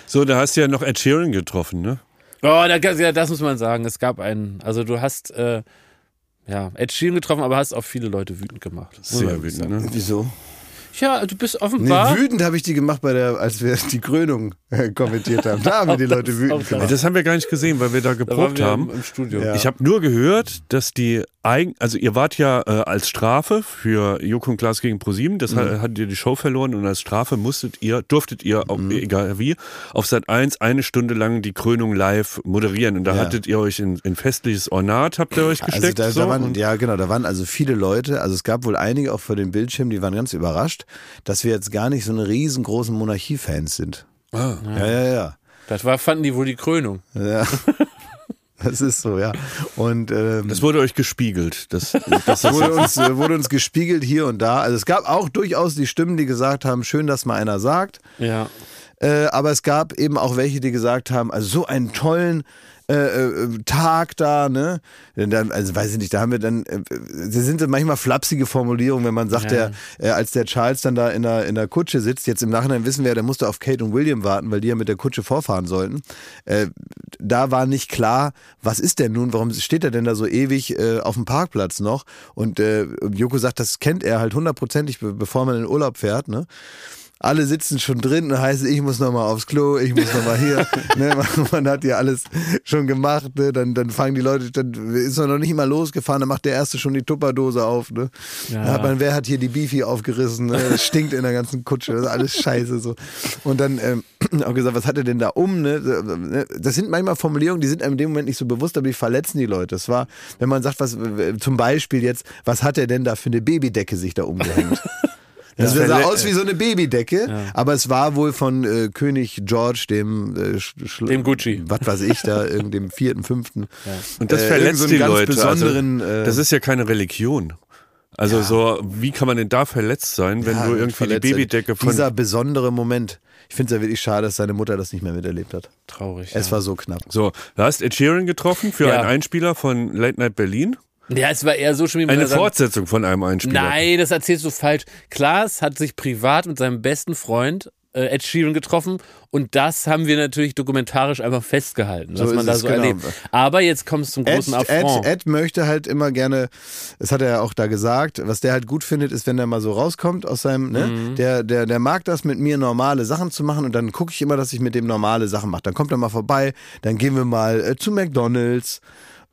S3: So, da hast du ja noch Ed Sheeran getroffen, ne?
S2: Oh, da, ja, das muss man sagen. Es gab einen, also du hast äh, ja, Ed Sheeran getroffen, aber hast auch viele Leute wütend gemacht.
S3: Sehr wütend, ne?
S1: Wieso?
S2: Ja, du bist
S1: Nee,
S2: offenbar.
S1: wütend habe ich die gemacht, bei der, als wir die Krönung äh, kommentiert haben. Da haben wir die Leute wütend gemacht.
S3: Das haben wir gar nicht gesehen, weil wir da
S2: da
S3: geprobt
S2: wir
S3: haben.
S2: im, im Studio.
S1: Ja.
S3: Ich habe nur gehört, dass die eigen, also ihr wart ja äh, als Strafe für Joko und Klaas gegen ProSieben, das hat, hattet ihr die Show verloren und als Strafe musstet ihr, durftet ihr, auch, egal wie, auf Sat 1 eine Stunde lang die Krönung live moderieren und da
S1: Ja.
S3: hattet ihr euch in, in festliches Ornat, habt ihr euch
S1: Also
S3: gesteckt.
S1: da,
S3: so,
S1: da waren,
S3: und-
S1: ja genau, da waren also viele Leute, also es gab wohl einige auch vor dem Bildschirm, die waren ganz überrascht, dass wir jetzt gar nicht so eine riesengroßen Monarchie-Fans sind.
S3: Ah.
S1: Ja, ja, ja.
S2: Das war, fanden die wohl die Krönung.
S1: ja. Das ist so, ja. Und ähm,
S3: Das wurde euch gespiegelt. Das, das,
S1: wurde uns, äh, wurde uns gespiegelt hier und da. Also es gab auch durchaus die Stimmen, die gesagt haben, schön, dass mal einer sagt.
S2: Ja.
S1: Äh, aber es gab eben auch welche, die gesagt haben, also so einen tollen äh, äh, Tag da, ne? Dann, also weiß ich nicht, da haben wir dann, äh, sind manchmal flapsige Formulierungen, wenn man sagt,
S2: Ja.
S1: der, äh, als der Charles dann da in der, in der Kutsche sitzt, jetzt im Nachhinein wissen wir ja, der musste auf Kate und William warten, weil die ja mit der Kutsche vorfahren sollten. Äh, da war nicht klar, was ist denn nun, warum steht er denn da so ewig äh, auf dem Parkplatz noch? Und äh, Joko sagt, das kennt er halt hundertprozentig, be bevor man in den Urlaub fährt, ne? Alle sitzen schon drin und heißt, ich muss nochmal aufs Klo, ich muss nochmal hier. ne, man, man hat ja alles schon gemacht, ne? dann, dann fangen die Leute, dann ist man noch nicht mal losgefahren, dann macht der Erste schon die Tupperdose auf. Ne?
S2: Ja.
S1: Dann hat man, wer hat hier die Beefy aufgerissen? Ne? Das stinkt in der ganzen Kutsche, das ist alles scheiße. so. Und dann ähm, auch gesagt, was hat er denn da um? Ne? Das sind manchmal Formulierungen, die sind einem in dem Moment nicht so bewusst, aber die verletzen die Leute. Das war, wenn man sagt, was zum Beispiel jetzt, was hat er denn da für eine Babydecke sich da umgehängt? Das
S3: Ja.
S1: sah aus wie so eine Babydecke, aber es war wohl von äh, König George, dem äh,
S2: Dem Gucci.
S1: Was weiß ich da, irgendeinem vierten, fünften.
S3: Und das
S1: Äh,
S3: verletzt
S1: so einen
S3: die
S1: ganz
S3: Leute.
S1: Besonderen,
S3: also,
S1: äh,
S3: das ist ja keine Religion. Also so, wie kann man denn da verletzt sein, wenn
S1: Ja,
S3: du irgendwie die. Babydecke von...
S1: Dieser besondere Moment. Ich finde es ja wirklich schade, dass seine Mutter das nicht mehr miterlebt hat.
S2: Traurig.
S1: Es
S2: ja.
S1: war so knapp.
S3: So, du hast Ed Sheeran getroffen für
S2: Ja.
S3: einen Einspieler von Late Night Berlin.
S2: Ja, es war eher so schlimm, wie man
S3: Eine Fortsetzung von einem Einspieler.
S2: Nein, das erzählst du falsch. Klaas hat sich privat mit seinem besten Freund äh, Ed Sheeran getroffen und das haben wir natürlich dokumentarisch einfach festgehalten, was
S1: So
S2: man
S1: ist
S2: da so
S1: genau.
S2: erlebt. Aber jetzt kommt es zum
S1: Ed,
S2: großen
S1: Ed,
S2: Affront.
S1: Ed möchte halt immer gerne, das hat er ja auch da gesagt, was der halt gut findet, ist, wenn er mal so rauskommt aus seinem, ne?
S2: Mhm.
S1: Der, der, der mag das, mit mir normale Sachen zu machen und dann gucke ich immer, dass ich mit dem normale Sachen mache. Dann kommt er mal vorbei, dann gehen wir mal äh, zu McDonalds.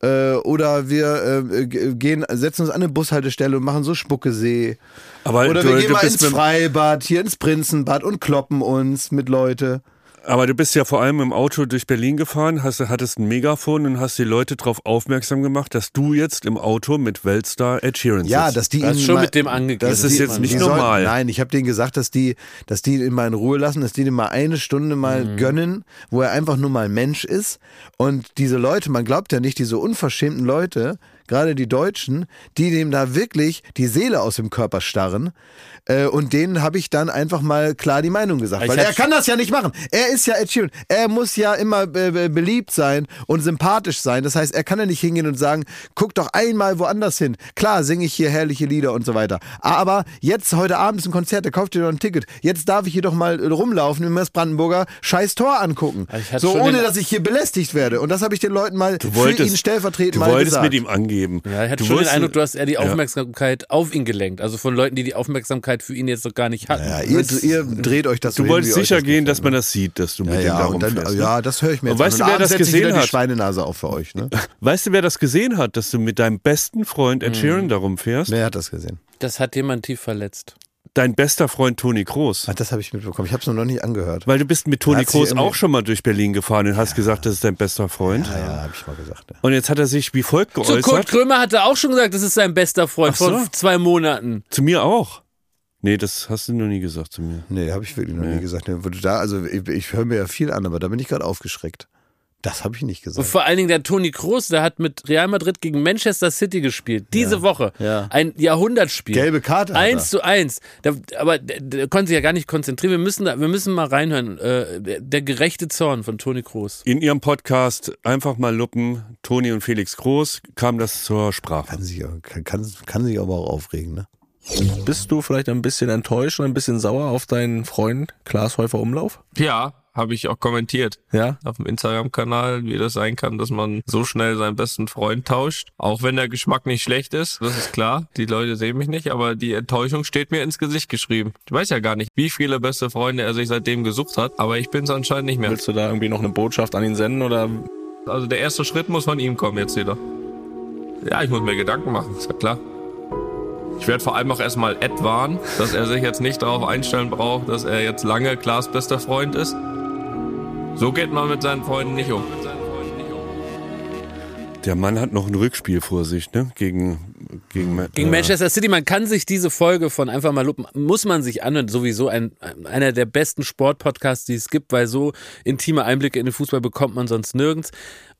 S1: Äh, oder wir äh, gehen, setzen uns an eine Bushaltestelle und machen so Spuckesee.
S3: Aber
S1: Oder
S3: du,
S1: wir gehen mal ins Freibad, hier ins Prinzenbad und kloppen uns mit Leute.
S3: Aber du bist ja vor allem im Auto durch Berlin gefahren, hast, hattest ein Megafon und hast die Leute darauf aufmerksam gemacht, dass du jetzt im Auto mit Weltstar Ed Sheeran
S1: Ja,
S3: sitzt.
S1: dass die
S2: Du hast
S1: ihn
S2: schon
S1: mal-
S2: mit dem angegeben.
S3: Das ist jetzt nicht normal.
S1: nein, ich habe denen gesagt, dass die, dass die ihn mal in Ruhe lassen, dass die dem mal eine Stunde mal
S2: Mhm.
S1: gönnen, wo er einfach nur mal Mensch ist. Und diese Leute, man glaubt ja nicht, diese unverschämten Leute, gerade die Deutschen, die dem da wirklich die Seele aus dem Körper starren. Äh, und denen habe ich dann einfach mal klar die Meinung gesagt.
S2: Ich
S1: Weil er kann das ja nicht machen. Er ist ja Ed Sheeran. Er muss ja immer äh, beliebt sein und sympathisch sein. Das heißt, er kann ja nicht hingehen und sagen, guck doch einmal woanders hin. Klar, singe ich hier herrliche Lieder und so weiter. Aber jetzt, heute Abend ist ein Konzert, da kauft ihr doch ein Ticket. Jetzt darf ich hier doch mal rumlaufen und mir das Brandenburger scheiß Tor angucken. So, ohne dass ich hier belästigt werde. Und das habe ich den Leuten mal
S3: Du
S1: für
S3: wolltest,
S1: ihn stellvertretend
S3: du
S1: mal
S3: wolltest
S1: gesagt.
S3: mit ihm angeben.
S2: ja, ich hatte
S3: du
S2: schon den Eindruck, du hast eher die
S3: Ja.
S2: Aufmerksamkeit auf ihn gelenkt. Also von Leuten, die die Aufmerksamkeit für ihn jetzt noch gar nicht hatten.
S1: ja, ihr, ihr dreht euch das so
S3: Du
S1: hin,
S3: wolltest sicher
S1: das
S3: gehen, dass man das sieht, dass du mit
S1: Ja,
S3: dem
S1: ja,
S3: da
S1: und dann,
S3: rumfährst. ne?
S1: ja, das höre ich mir
S3: Und
S1: jetzt
S3: weißt
S1: an.
S3: du, wer das gesehen
S1: die
S3: hat?
S1: Schweinenase auf für euch. Ne?
S3: Weißt du, wer das gesehen hat, dass du mit deinem besten Freund
S2: Mhm.
S3: Ed Sheeran da rumfährst?
S1: Wer hat das gesehen?
S2: Das hat jemand tief verletzt.
S3: Dein bester Freund Toni Kroos.
S1: Ah, das habe ich mitbekommen. Ich habe es noch nicht angehört.
S3: Weil du bist mit Toni Kroos auch schon mal durch Berlin gefahren und hast gesagt, das ist dein bester Freund.
S1: Ja, ja, habe ich mal gesagt. Ja.
S3: Und jetzt hat er sich wie folgt
S2: Zu
S3: geäußert.
S2: Kurt Krömer hat er auch schon gesagt, das ist sein bester Freund
S3: Ach so.
S2: vor zwei Monaten.
S3: Zu mir auch. Nee, das hast du noch nie gesagt zu mir.
S1: Nee, habe ich wirklich noch nie gesagt. Nee, wurde Da, also ich, ich höre mir ja viel an, aber da bin ich gerade aufgeschreckt. Das habe ich nicht
S2: Und
S1: gesagt.
S2: vor allen Dingen der Toni Kroos, der hat mit Real Madrid gegen Manchester City gespielt. Diese Woche.
S1: Ja.
S2: Ein Jahrhundertspiel.
S1: Gelbe Karte. hat
S2: Eins
S1: er.
S2: zu eins. Der, aber der, der konnte sich ja gar nicht konzentrieren. Wir müssen, da, wir müssen mal reinhören. Äh, der, der gerechte Zorn von Toni Kroos.
S3: In ihrem Podcast einfach mal luppen, Toni und Felix Groß, kam das zur Sprache.
S1: Kann sich, kann, kann, kann sich aber auch aufregen, ne?
S5: Bist du vielleicht ein bisschen enttäuscht und ein bisschen sauer auf deinen Freund Klaas Häufer Umlauf?
S6: Ja,
S5: habe ich auch kommentiert
S1: Ja?
S5: auf dem Instagram-Kanal, wie das sein kann, dass man so schnell seinen besten Freund tauscht. Auch wenn der Geschmack nicht schlecht ist, das ist klar. Die Leute sehen mich nicht, aber die Enttäuschung steht mir ins Gesicht geschrieben. Ich weiß ja gar nicht, wie viele beste Freunde er sich seitdem gesucht hat, aber ich bin es anscheinend nicht mehr.
S6: Willst du da irgendwie noch eine Botschaft an ihn senden oder
S5: Also der erste Schritt muss von ihm kommen jetzt wieder. Ja, ich muss mir Gedanken machen, ist ja klar. Ich werde vor allem auch erstmal Ed warnen, dass er sich jetzt nicht darauf einstellen braucht, dass er jetzt lange Klaas bester Freund ist. So geht man mit seinen Freunden nicht um.
S3: Der Mann hat noch ein Rückspiel vor sich, ne? Gegen, gegen,
S2: Gegen
S3: äh,
S2: Manchester City, man kann sich diese Folge von einfach mal lupen, muss man sich anhören, sowieso ein, einer der besten Sportpodcasts, die es gibt, weil so intime Einblicke in den Fußball bekommt man sonst nirgends.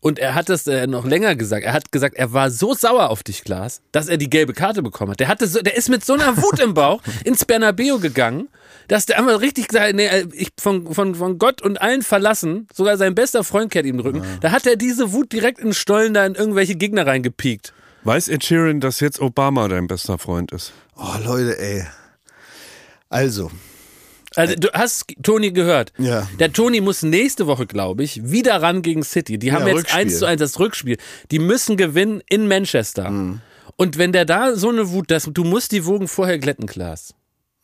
S2: Und er hat das äh, noch länger gesagt. Er hat gesagt, er war so sauer auf dich, Klaas, dass er die gelbe Karte bekommen hat. Der hatte so, der ist mit so einer Wut im Bauch ins Bernabeu gegangen, dass der einmal richtig gesagt hat, nee, äh, ich von, von, von Gott und allen verlassen, sogar sein bester Freund kehrt ihm den Rücken. Da hat er diese Wut direkt in den Stollen da in irgendwelche Gegner reingepiekt.
S3: Weiß Ed Sheeran, dass jetzt Obama dein bester Freund ist?
S1: Oh, Leute, ey. Also,
S2: Also du hast Toni gehört.
S1: Ja.
S2: Der Toni muss nächste Woche, glaube ich, wieder ran gegen City. Die haben
S1: Ja,
S2: jetzt
S1: Rückspiel.
S2: 1 zu 1 das Rückspiel. Die müssen gewinnen in Manchester.
S1: Mhm.
S2: Und wenn der da so eine Wut, das, du musst die Wogen vorher glätten, Klaas.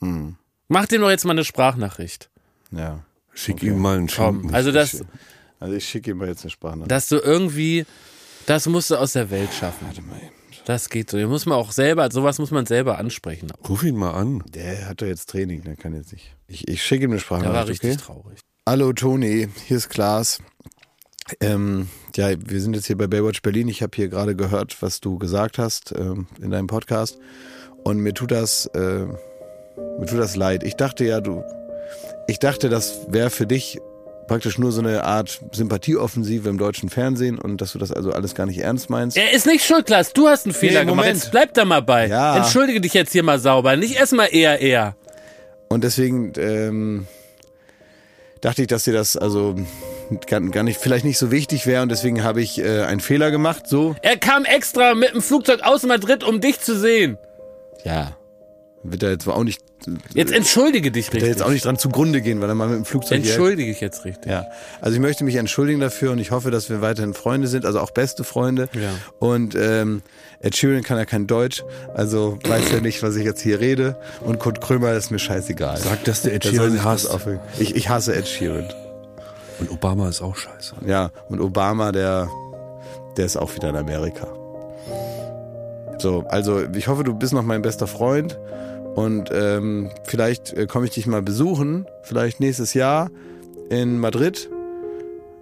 S1: Mhm.
S2: Mach dem doch jetzt mal eine Sprachnachricht.
S1: ja.
S3: Schick ihm mal einen
S2: Komm,
S3: Schinken.
S2: also das,
S1: Also ich schicke ihm mal jetzt eine Sprachnachricht.
S2: dass du irgendwie, das musst du aus der Welt schaffen. Das geht so. Hier muss man auch selber, sowas muss man selber ansprechen.
S3: Ruf ihn mal an.
S1: Der hat doch jetzt Training, der kann jetzt nicht. Ich, ich schicke ihm eine
S2: Der
S1: Sprachnachricht,
S2: war richtig
S1: okay?
S2: traurig.
S1: Hallo Toni, hier ist Klaas. Ähm, ja, wir sind jetzt hier bei Baywatch Berlin. Ich habe hier gerade gehört, was du gesagt hast ähm, in deinem Podcast. Und mir tut das, äh, mir tut das leid. Ich dachte ja, du, ich dachte, das wäre für dich praktisch nur so eine Art Sympathieoffensive im deutschen Fernsehen und dass du das also alles gar nicht ernst meinst.
S2: Er ist nicht schuld, Klaas. Du hast einen Fehler
S1: Nee,
S2: gemacht.
S1: Moment.
S2: Jetzt bleib da mal bei.
S1: Ja.
S2: Entschuldige dich jetzt hier mal sauber. Nicht erstmal eher, eher.
S1: Und deswegen ähm, dachte ich, dass dir das also gar, gar nicht, vielleicht nicht so wichtig wäre und deswegen habe ich äh, einen Fehler gemacht. So,
S2: Er kam extra mit dem Flugzeug aus Madrid, um dich zu sehen.
S1: ja, wird er jetzt auch nicht,
S2: Jetzt entschuldige dich
S1: wird er
S2: richtig.
S1: jetzt auch nicht dran zugrunde gehen, weil er mal mit dem Flugzeug
S2: Entschuldige ich jetzt richtig.
S1: Ja, also ich möchte mich entschuldigen dafür und ich hoffe, dass wir weiterhin Freunde sind, also auch beste Freunde.
S2: Ja.
S1: Und ähm, Ed Sheeran kann ja kein Deutsch, also weiß ja nicht, was ich jetzt hier rede. Und Kurt Krömer ist mir scheißegal.
S3: Sag, dass der Ed Sheeran
S1: das
S3: hasst.
S1: aufhören. Ich, ich hasse Ed Sheeran.
S3: Und Obama ist auch scheiße.
S1: Ja, und Obama, der, der ist auch wieder in Amerika. So, also ich hoffe, du bist noch mein bester Freund und ähm, vielleicht äh, komme ich dich mal besuchen, vielleicht nächstes Jahr in Madrid.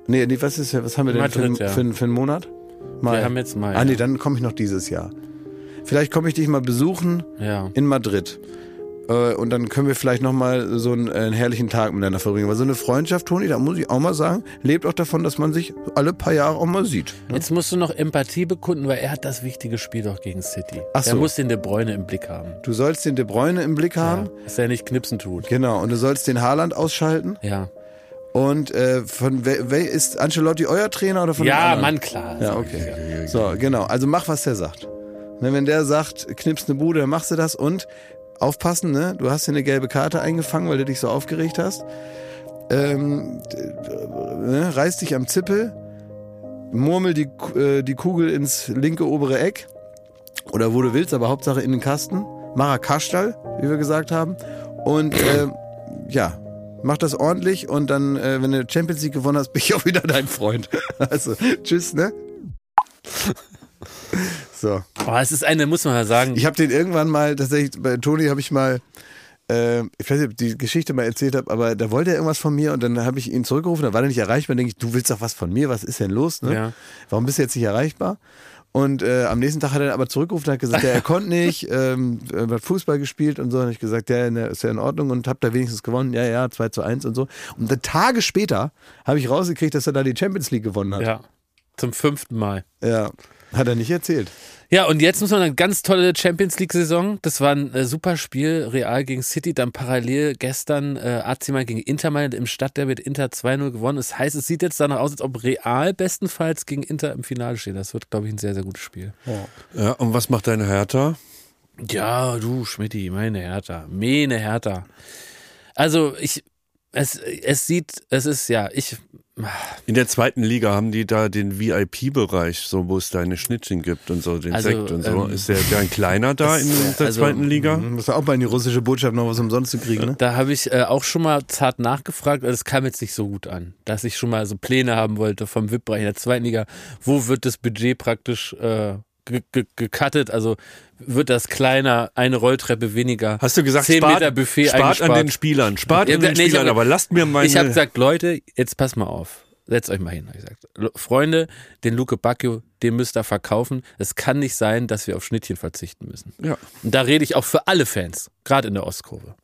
S1: Nee, nee was ist was haben wir denn
S2: Madrid,
S1: für,
S2: ja.
S1: für, für einen Monat?
S2: Wir haben jetzt Mai.
S1: Ah nee, dann komme ich noch dieses Jahr. Vielleicht komme ich dich mal besuchen
S2: Ja.
S1: in Madrid. Äh, Und dann können wir vielleicht nochmal so einen, äh, einen herrlichen Tag miteinander verbringen. Weil so eine Freundschaft, Toni, da muss ich auch mal sagen, lebt auch davon, dass man sich alle paar Jahre auch mal sieht. ne?
S2: Jetzt musst du noch Empathie bekunden, weil er hat das wichtige Spiel doch gegen City.
S1: Ach
S2: Er
S1: so.
S2: muss den De Bruyne im Blick haben.
S1: Du sollst den De Bruyne im Blick haben.
S2: Ja, dass er nicht knipsen tut.
S1: Genau. Und du sollst den Haaland ausschalten.
S2: Ja.
S1: Und äh, von wer, wer ist Ancelotti euer Trainer oder von
S2: Ja? Mann, klar.
S1: Ja, okay. So, genau. Also mach, was der sagt. Ne, wenn der sagt, knippst eine Bude, dann machst du das und aufpassen, ne? Du hast dir eine gelbe Karte eingefangen, weil du dich so aufgeregt hast. Ähm, ne? Reiß dich am Zippel, murmel die, äh, die Kugel ins linke obere Eck oder wo du willst, aber Hauptsache in den Kasten. Mara Kastal, wie wir gesagt haben. Und äh, ja, mach das ordentlich und dann, äh, wenn du Champions League gewonnen hast, bin ich auch wieder dein Freund. Also, tschüss, ne? So.
S2: Oh, es ist eine, muss man ja sagen.
S1: Ich habe den irgendwann mal, tatsächlich, bei Toni habe ich mal, äh, ich weiß nicht, ob ich die Geschichte mal erzählt habe, aber da wollte er irgendwas von mir und dann habe ich ihn zurückgerufen, da war er nicht erreichbar, dann denke ich, du willst doch was von mir, was ist denn los? Ne?
S2: Ja.
S1: Warum bist du jetzt nicht erreichbar? Und äh, am nächsten Tag hat er aber zurückgerufen und hat gesagt, ja, er konnte nicht, ähm, er hat Fußball gespielt und so. Und ich gesagt, ja, ne, ist ja in Ordnung und hab da wenigstens gewonnen. Ja, ja, 2 zu 1 und so. Und dann Tage später habe ich rausgekriegt, dass er da die Champions League gewonnen hat.
S2: ja. Zum fünften Mal.
S1: ja. Hat er nicht erzählt.
S2: Ja, und jetzt muss man eine ganz tolle Champions League-Saison. Das war ein äh, super Spiel, Real gegen City, dann parallel gestern äh, AC Mailand gegen Inter Mailand im Stadtderby hat Inter 2-0 gewonnen. Das heißt, es sieht jetzt danach aus, als ob Real bestenfalls gegen Inter im Finale steht. Das wird, glaube ich, ein sehr, sehr gutes Spiel.
S3: Ja, und was macht deine Hertha?
S2: Ja, du, Schmidti, meine Hertha. Mene Hertha. Also, ich, Es, es sieht, es ist ja, ich,
S3: In der zweiten Liga haben die da den VIP-Bereich, so wo es deine Schnittchen gibt und so, den
S2: Also,
S3: Sekt und so.
S2: ähm,
S3: ist der, der ein kleiner da in
S2: ist, äh,
S3: der
S2: also,
S3: zweiten Liga?
S1: Das war auch mal in die russische Botschaft noch was umsonst zu kriegen, ne?
S2: Da habe ich äh, auch schon mal zart nachgefragt, aber das kam jetzt nicht so gut an, dass ich schon mal so Pläne haben wollte vom VIP-Bereich in der zweiten Liga. Wo wird das Budget praktisch äh, gecuttet? Also wird das kleiner, eine Rolltreppe weniger?
S3: Hast du gesagt,
S2: 10
S3: spart,
S2: Meter Buffet
S3: spart an den Spielern, spart
S2: Ja,
S3: an den
S2: nee,
S3: Spielern,
S2: hab-
S3: aber lasst mir meine...
S2: Ich habe gesagt, Leute, jetzt pass mal auf. Setzt euch mal hin, ich gesagt. Freunde, den Luke Bacchio, den müsst ihr verkaufen. Es kann nicht sein, dass wir auf Schnittchen verzichten müssen.
S3: ja.
S2: Und da rede ich auch für alle Fans, gerade in der Ostkurve.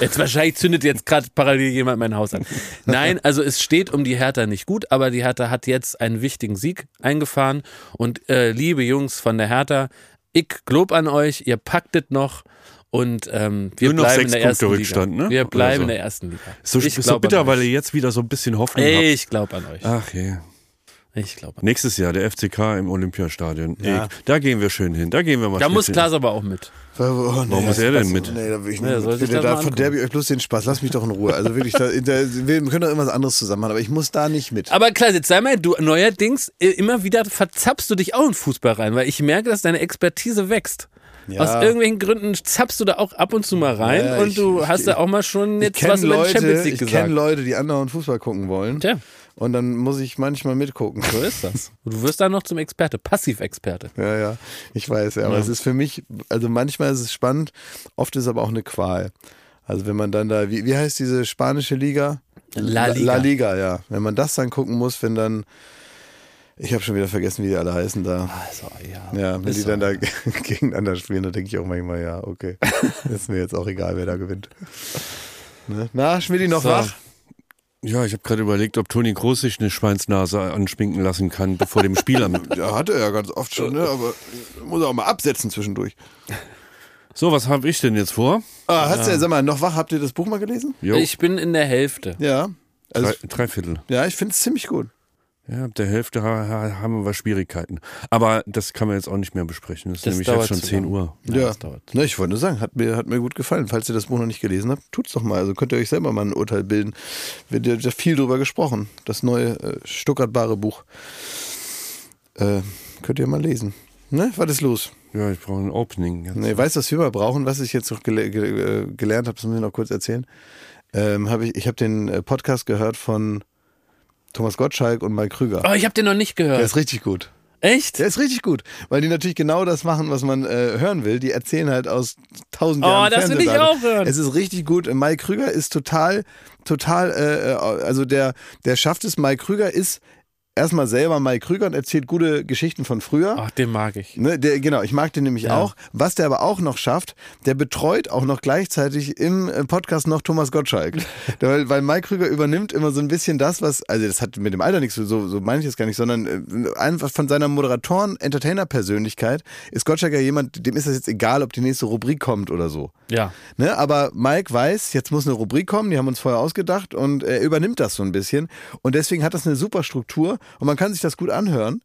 S2: Jetzt wahrscheinlich zündet jetzt gerade parallel jemand mein Haus an. Nein, also es steht um die Hertha nicht gut, aber die Hertha hat jetzt einen wichtigen Sieg eingefahren. Und äh, liebe Jungs von der Hertha, ich glob an euch, ihr packtet noch und ähm, wir
S3: Nur noch
S2: bleiben in
S3: sechs
S2: der
S3: Punkte
S2: ersten
S3: Rückstand,
S2: Liga.
S3: ne?
S2: Wir bleiben
S3: so.
S2: in der ersten Liga.
S3: So,
S2: ich
S3: so bitter, weil ihr jetzt wieder so ein bisschen Hoffnung habt.
S2: Ich glaube an euch.
S3: Ach je.
S2: Ich glaube.
S3: Nächstes Jahr der FCK im Olympiastadion.
S1: Ja.
S3: Ey, da gehen wir schön hin. Da gehen wir mal
S2: Da muss Klaas aber auch mit.
S1: Oh, nee,
S3: Warum muss er denn mit?
S1: Nee, da will ich nicht.
S2: das mal
S1: da
S2: angucken.
S1: verderbe ich euch bloß den Spaß. Lass mich doch in Ruhe. Also wirklich, da, da, wir können doch irgendwas anderes zusammen machen, aber ich muss da nicht mit.
S2: Aber klar, jetzt sei mal, du neuerdings äh, immer wieder verzapfst du dich auch in Fußball rein, weil ich merke, dass deine Expertise wächst.
S1: Ja.
S2: Aus irgendwelchen Gründen zapfst du da auch ab und zu mal rein
S1: Ja,
S2: und
S1: ich-
S2: du
S1: ich-
S2: hast da auch mal schon
S1: Ich
S2: jetzt was über die Champions
S1: Leute,
S2: League
S1: ich
S2: gesagt.
S1: kenne Leute, die anderen Fußball gucken wollen.
S2: Tja,
S1: Und dann muss ich manchmal mitgucken.
S2: so ist das. Du wirst dann noch zum Experte, Passivexperte.
S1: Ja, ja, ich weiß, ja. Aber es ist für mich, also manchmal ist es spannend, oft ist es aber auch eine Qual. Also wenn man dann da, wie, wie heißt diese spanische Liga?
S2: La Liga.
S1: La Liga, ja. Wenn man das dann gucken muss, wenn dann, ich habe schon wieder vergessen, wie die alle heißen da.
S2: Also, ja.
S1: Ja, wenn die
S2: so.
S1: dann da gegeneinander spielen, dann denke ich auch manchmal, ja, okay. ist mir jetzt auch egal, wer da gewinnt. Ne? Na, Schmidti noch
S2: So.
S1: wach?
S3: Ja, ich habe gerade überlegt, ob Toni Groß sich eine Schweinsnase anschminken lassen kann vor dem Spiel. am-
S1: Ja, hatte er ja ganz oft schon, ne? aber muss er auch mal absetzen zwischendurch.
S3: So, was habe ich denn jetzt vor?
S1: Ah, hast du, sag mal, noch wach? Habt ihr das Buch mal gelesen?
S3: Jo,
S2: Ich bin in der Hälfte.
S1: Ja. Also,
S3: drei, drei Viertel.
S1: ja, ich finde es ziemlich gut.
S3: Ja, ab der Hälfte ha, ha, haben wir Schwierigkeiten. Aber das kann man jetzt auch nicht mehr besprechen. Das ist
S2: Das
S3: nämlich
S2: dauert
S3: jetzt schon
S2: zu
S3: 10
S2: lang.
S3: Uhr.
S2: Ja, das dauert.
S1: Ne, ich wollte nur sagen, hat mir, hat mir gut gefallen. Falls ihr das Buch noch nicht gelesen habt, tut's doch mal. Also könnt ihr euch selber mal ein Urteil bilden. Wird ja ja viel drüber gesprochen. Das neue äh, Stuckertbare Buch. Äh, könnt ihr mal lesen. Ne? Was ist los?
S3: Ja, ich brauche ein Opening. Jetzt.
S1: Nee, weißt du, was wir mal brauchen, was ich jetzt noch gele ge äh, gelernt habe, das muss ich noch kurz erzählen. Ähm, hab ich ich habe den äh, Podcast gehört von Thomas Gottschalk und Mike Krüger.
S2: Oh, ich habe den noch nicht
S1: Der
S2: gehört.
S1: ist richtig gut.
S2: Echt?
S1: Der ist richtig gut, weil die natürlich genau das machen, was man äh, hören will. Die erzählen halt aus tausend
S2: Oh,
S1: Jahren
S2: das will ich auch hören.
S1: Es ist richtig gut. Mike Krüger ist total, total, äh, äh, also der, der schafft es. Mike Krüger ist erstmal selber Mike Krüger und erzählt gute Geschichten von früher.
S2: Ach, den mag ich.
S1: Ne, der, genau, ich mag den nämlich
S2: Ja.
S1: auch. Was der aber auch noch schafft, der betreut auch noch gleichzeitig im äh, Podcast noch Thomas Gottschalk. weil, weil Mike Krüger übernimmt immer so ein bisschen das, was, also das hat mit dem Alter nichts, so, so meine ich es gar nicht, sondern äh, einfach von seiner Moderatoren-Entertainer-Persönlichkeit ist Gottschalk ja jemand, dem ist das jetzt egal, ob die nächste Rubrik kommt oder so.
S2: Ja.
S1: Ne? Aber Mike weiß, jetzt muss eine Rubrik kommen, die haben uns vorher ausgedacht und er übernimmt das so ein bisschen. Und deswegen hat das eine super Struktur und man kann sich das gut anhören,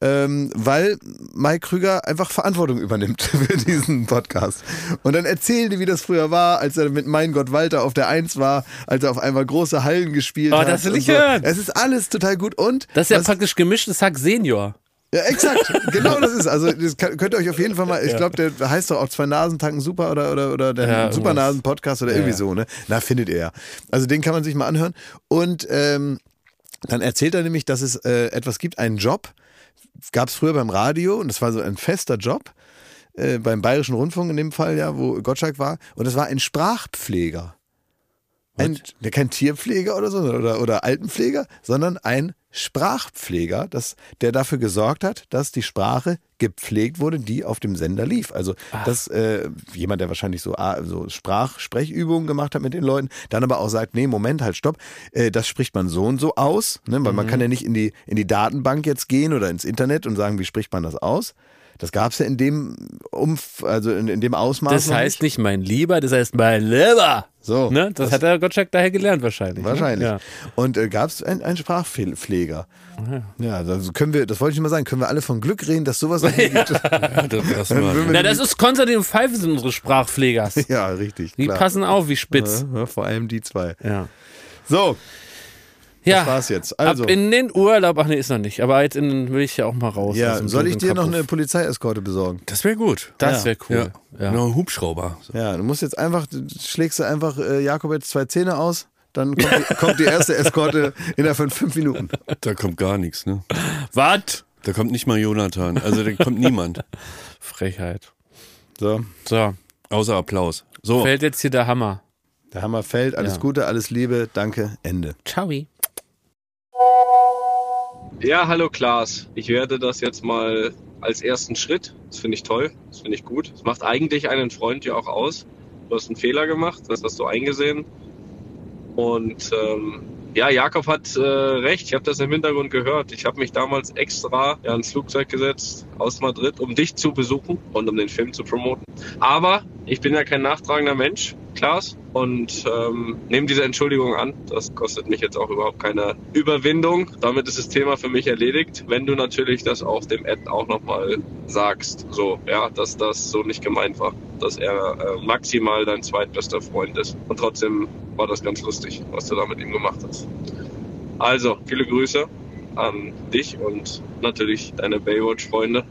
S1: ähm, weil Mike Krüger einfach Verantwortung übernimmt für diesen Podcast. Und dann erzählen die, wie das früher war, als er mit Mein Gott Walter auf der Eins war, als er auf einmal große Hallen gespielt
S2: Oh,
S1: hat.
S2: das will ich hören.
S1: Es ist alles total gut und
S2: Das ist ja praktisch gemischtes Hack Senior.
S1: ja, exakt. Genau das ist. Also das könnt ihr euch auf jeden Fall mal, ich glaube, der heißt doch auch zwei Nasentanken super oder oder oder der
S2: Ja,
S1: Super
S2: irgendwas.
S1: Nasen Podcast oder irgendwie
S2: Ja.
S1: so, ne? Na, findet ihr ja. Also den kann man sich mal anhören und ähm, dann erzählt er nämlich, dass es äh, etwas gibt, einen Job, gab es früher beim Radio und das war so ein fester Job äh, beim Bayerischen Rundfunk in dem Fall ja, wo Gottschalk war und das war ein Sprachpfleger. Ein, kein Tierpfleger oder so oder, oder Altenpfleger, sondern ein Sprachpfleger, das, der dafür gesorgt hat, dass die Sprache gepflegt wurde, die auf dem Sender lief. Also dass äh, jemand, der wahrscheinlich so, ah, so Sprach, Sprechübungen gemacht hat mit den Leuten, dann aber auch sagt, nee, Moment, halt, stopp, äh, das spricht man so und so aus, ne? weil man kann ja nicht in die, in die Datenbank jetzt gehen oder ins Internet und sagen, wie spricht man das aus. Das gab's ja in dem Umf, also in, in dem Ausmaß.
S2: Das heißt nicht mein Lieber, das heißt mein Lieber.
S1: So,
S2: Ne? Das,
S1: das-
S2: hat der Gottschalk daher gelernt wahrscheinlich.
S1: Wahrscheinlich.
S2: Ne?
S1: Und äh, gab es einen, einen Sprachpfleger? Ja, also können wir, das wollte ich nicht mal sagen, können wir alle von Glück reden, dass sowas noch gibt?
S3: Ja, das, das.
S2: Ja. Na, das ist Konstantin und Pfeife sind unsere Sprachpflegers.
S1: ja, richtig.
S2: Die
S1: klar.
S2: passen auf wie spitz.
S1: Ja, vor allem die zwei.
S2: Ja.
S1: So,
S2: Ja.
S1: das war's jetzt. Also,
S2: Ab in den Urlaub, ach nee, ist noch nicht. Aber jetzt in, den will ich ja auch mal raus. aus
S1: ja, soll ich dir noch eine Polizeieskorte besorgen?
S3: Das wäre gut.
S2: Das
S1: Ja.
S2: wäre cool.
S3: Ja.
S2: Ja.
S3: Noch ein Hubschrauber. So.
S1: Ja, du musst jetzt einfach, du schlägst du einfach äh, Jakob jetzt zwei Zähne aus, dann kommt die, kommt die erste Eskorte innerhalb von fünf Minuten.
S3: Da kommt gar nichts, ne?
S2: Was?
S3: Da kommt nicht mal Jonathan. Also da kommt niemand.
S2: Frechheit.
S1: So,
S2: So,
S3: Außer Applaus. So.
S2: fällt jetzt hier der Hammer.
S1: der Hammer fällt. Alles
S2: Ja.
S1: Gute, alles Liebe, danke, Ende.
S2: Ciao.
S7: Ja, hallo Klaas. Ich werde das jetzt mal als ersten Schritt. Das finde ich toll. Das finde ich gut. Das macht eigentlich einen Freund ja auch aus. Du hast einen Fehler gemacht. Das hast du eingesehen. Und ähm, ja, Jakob hat äh, recht. Ich habe das im Hintergrund gehört. Ich habe mich damals extra ja, ins Flugzeug gesetzt aus Madrid, um dich zu besuchen und um den Film zu promoten. Aber ich bin ja kein nachtragender Mensch, Klaas, und ähm, nehme diese Entschuldigung an. Das kostet mich jetzt auch überhaupt keine Überwindung. Damit ist das Thema für mich erledigt. Wenn du natürlich das auch dem Ed auch nochmal sagst, so, ja, dass das so nicht gemeint war, dass er äh, maximal dein zweitbester Freund ist. Und trotzdem war das ganz lustig, was du da mit ihm gemacht hast. Also, viele Grüße an dich und natürlich deine Baywatch-Freunde,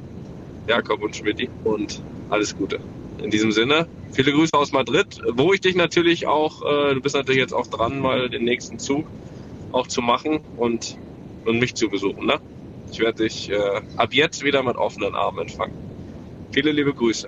S7: Jakob und Schmidti und alles Gute. In diesem Sinne, viele Grüße aus Madrid, wo ich dich natürlich auch, äh, du bist natürlich jetzt auch dran, mal den nächsten Zug auch zu machen und, und mich zu besuchen. Ne? Ich werde dich äh, ab jetzt wieder mit offenen Armen empfangen. Viele liebe Grüße.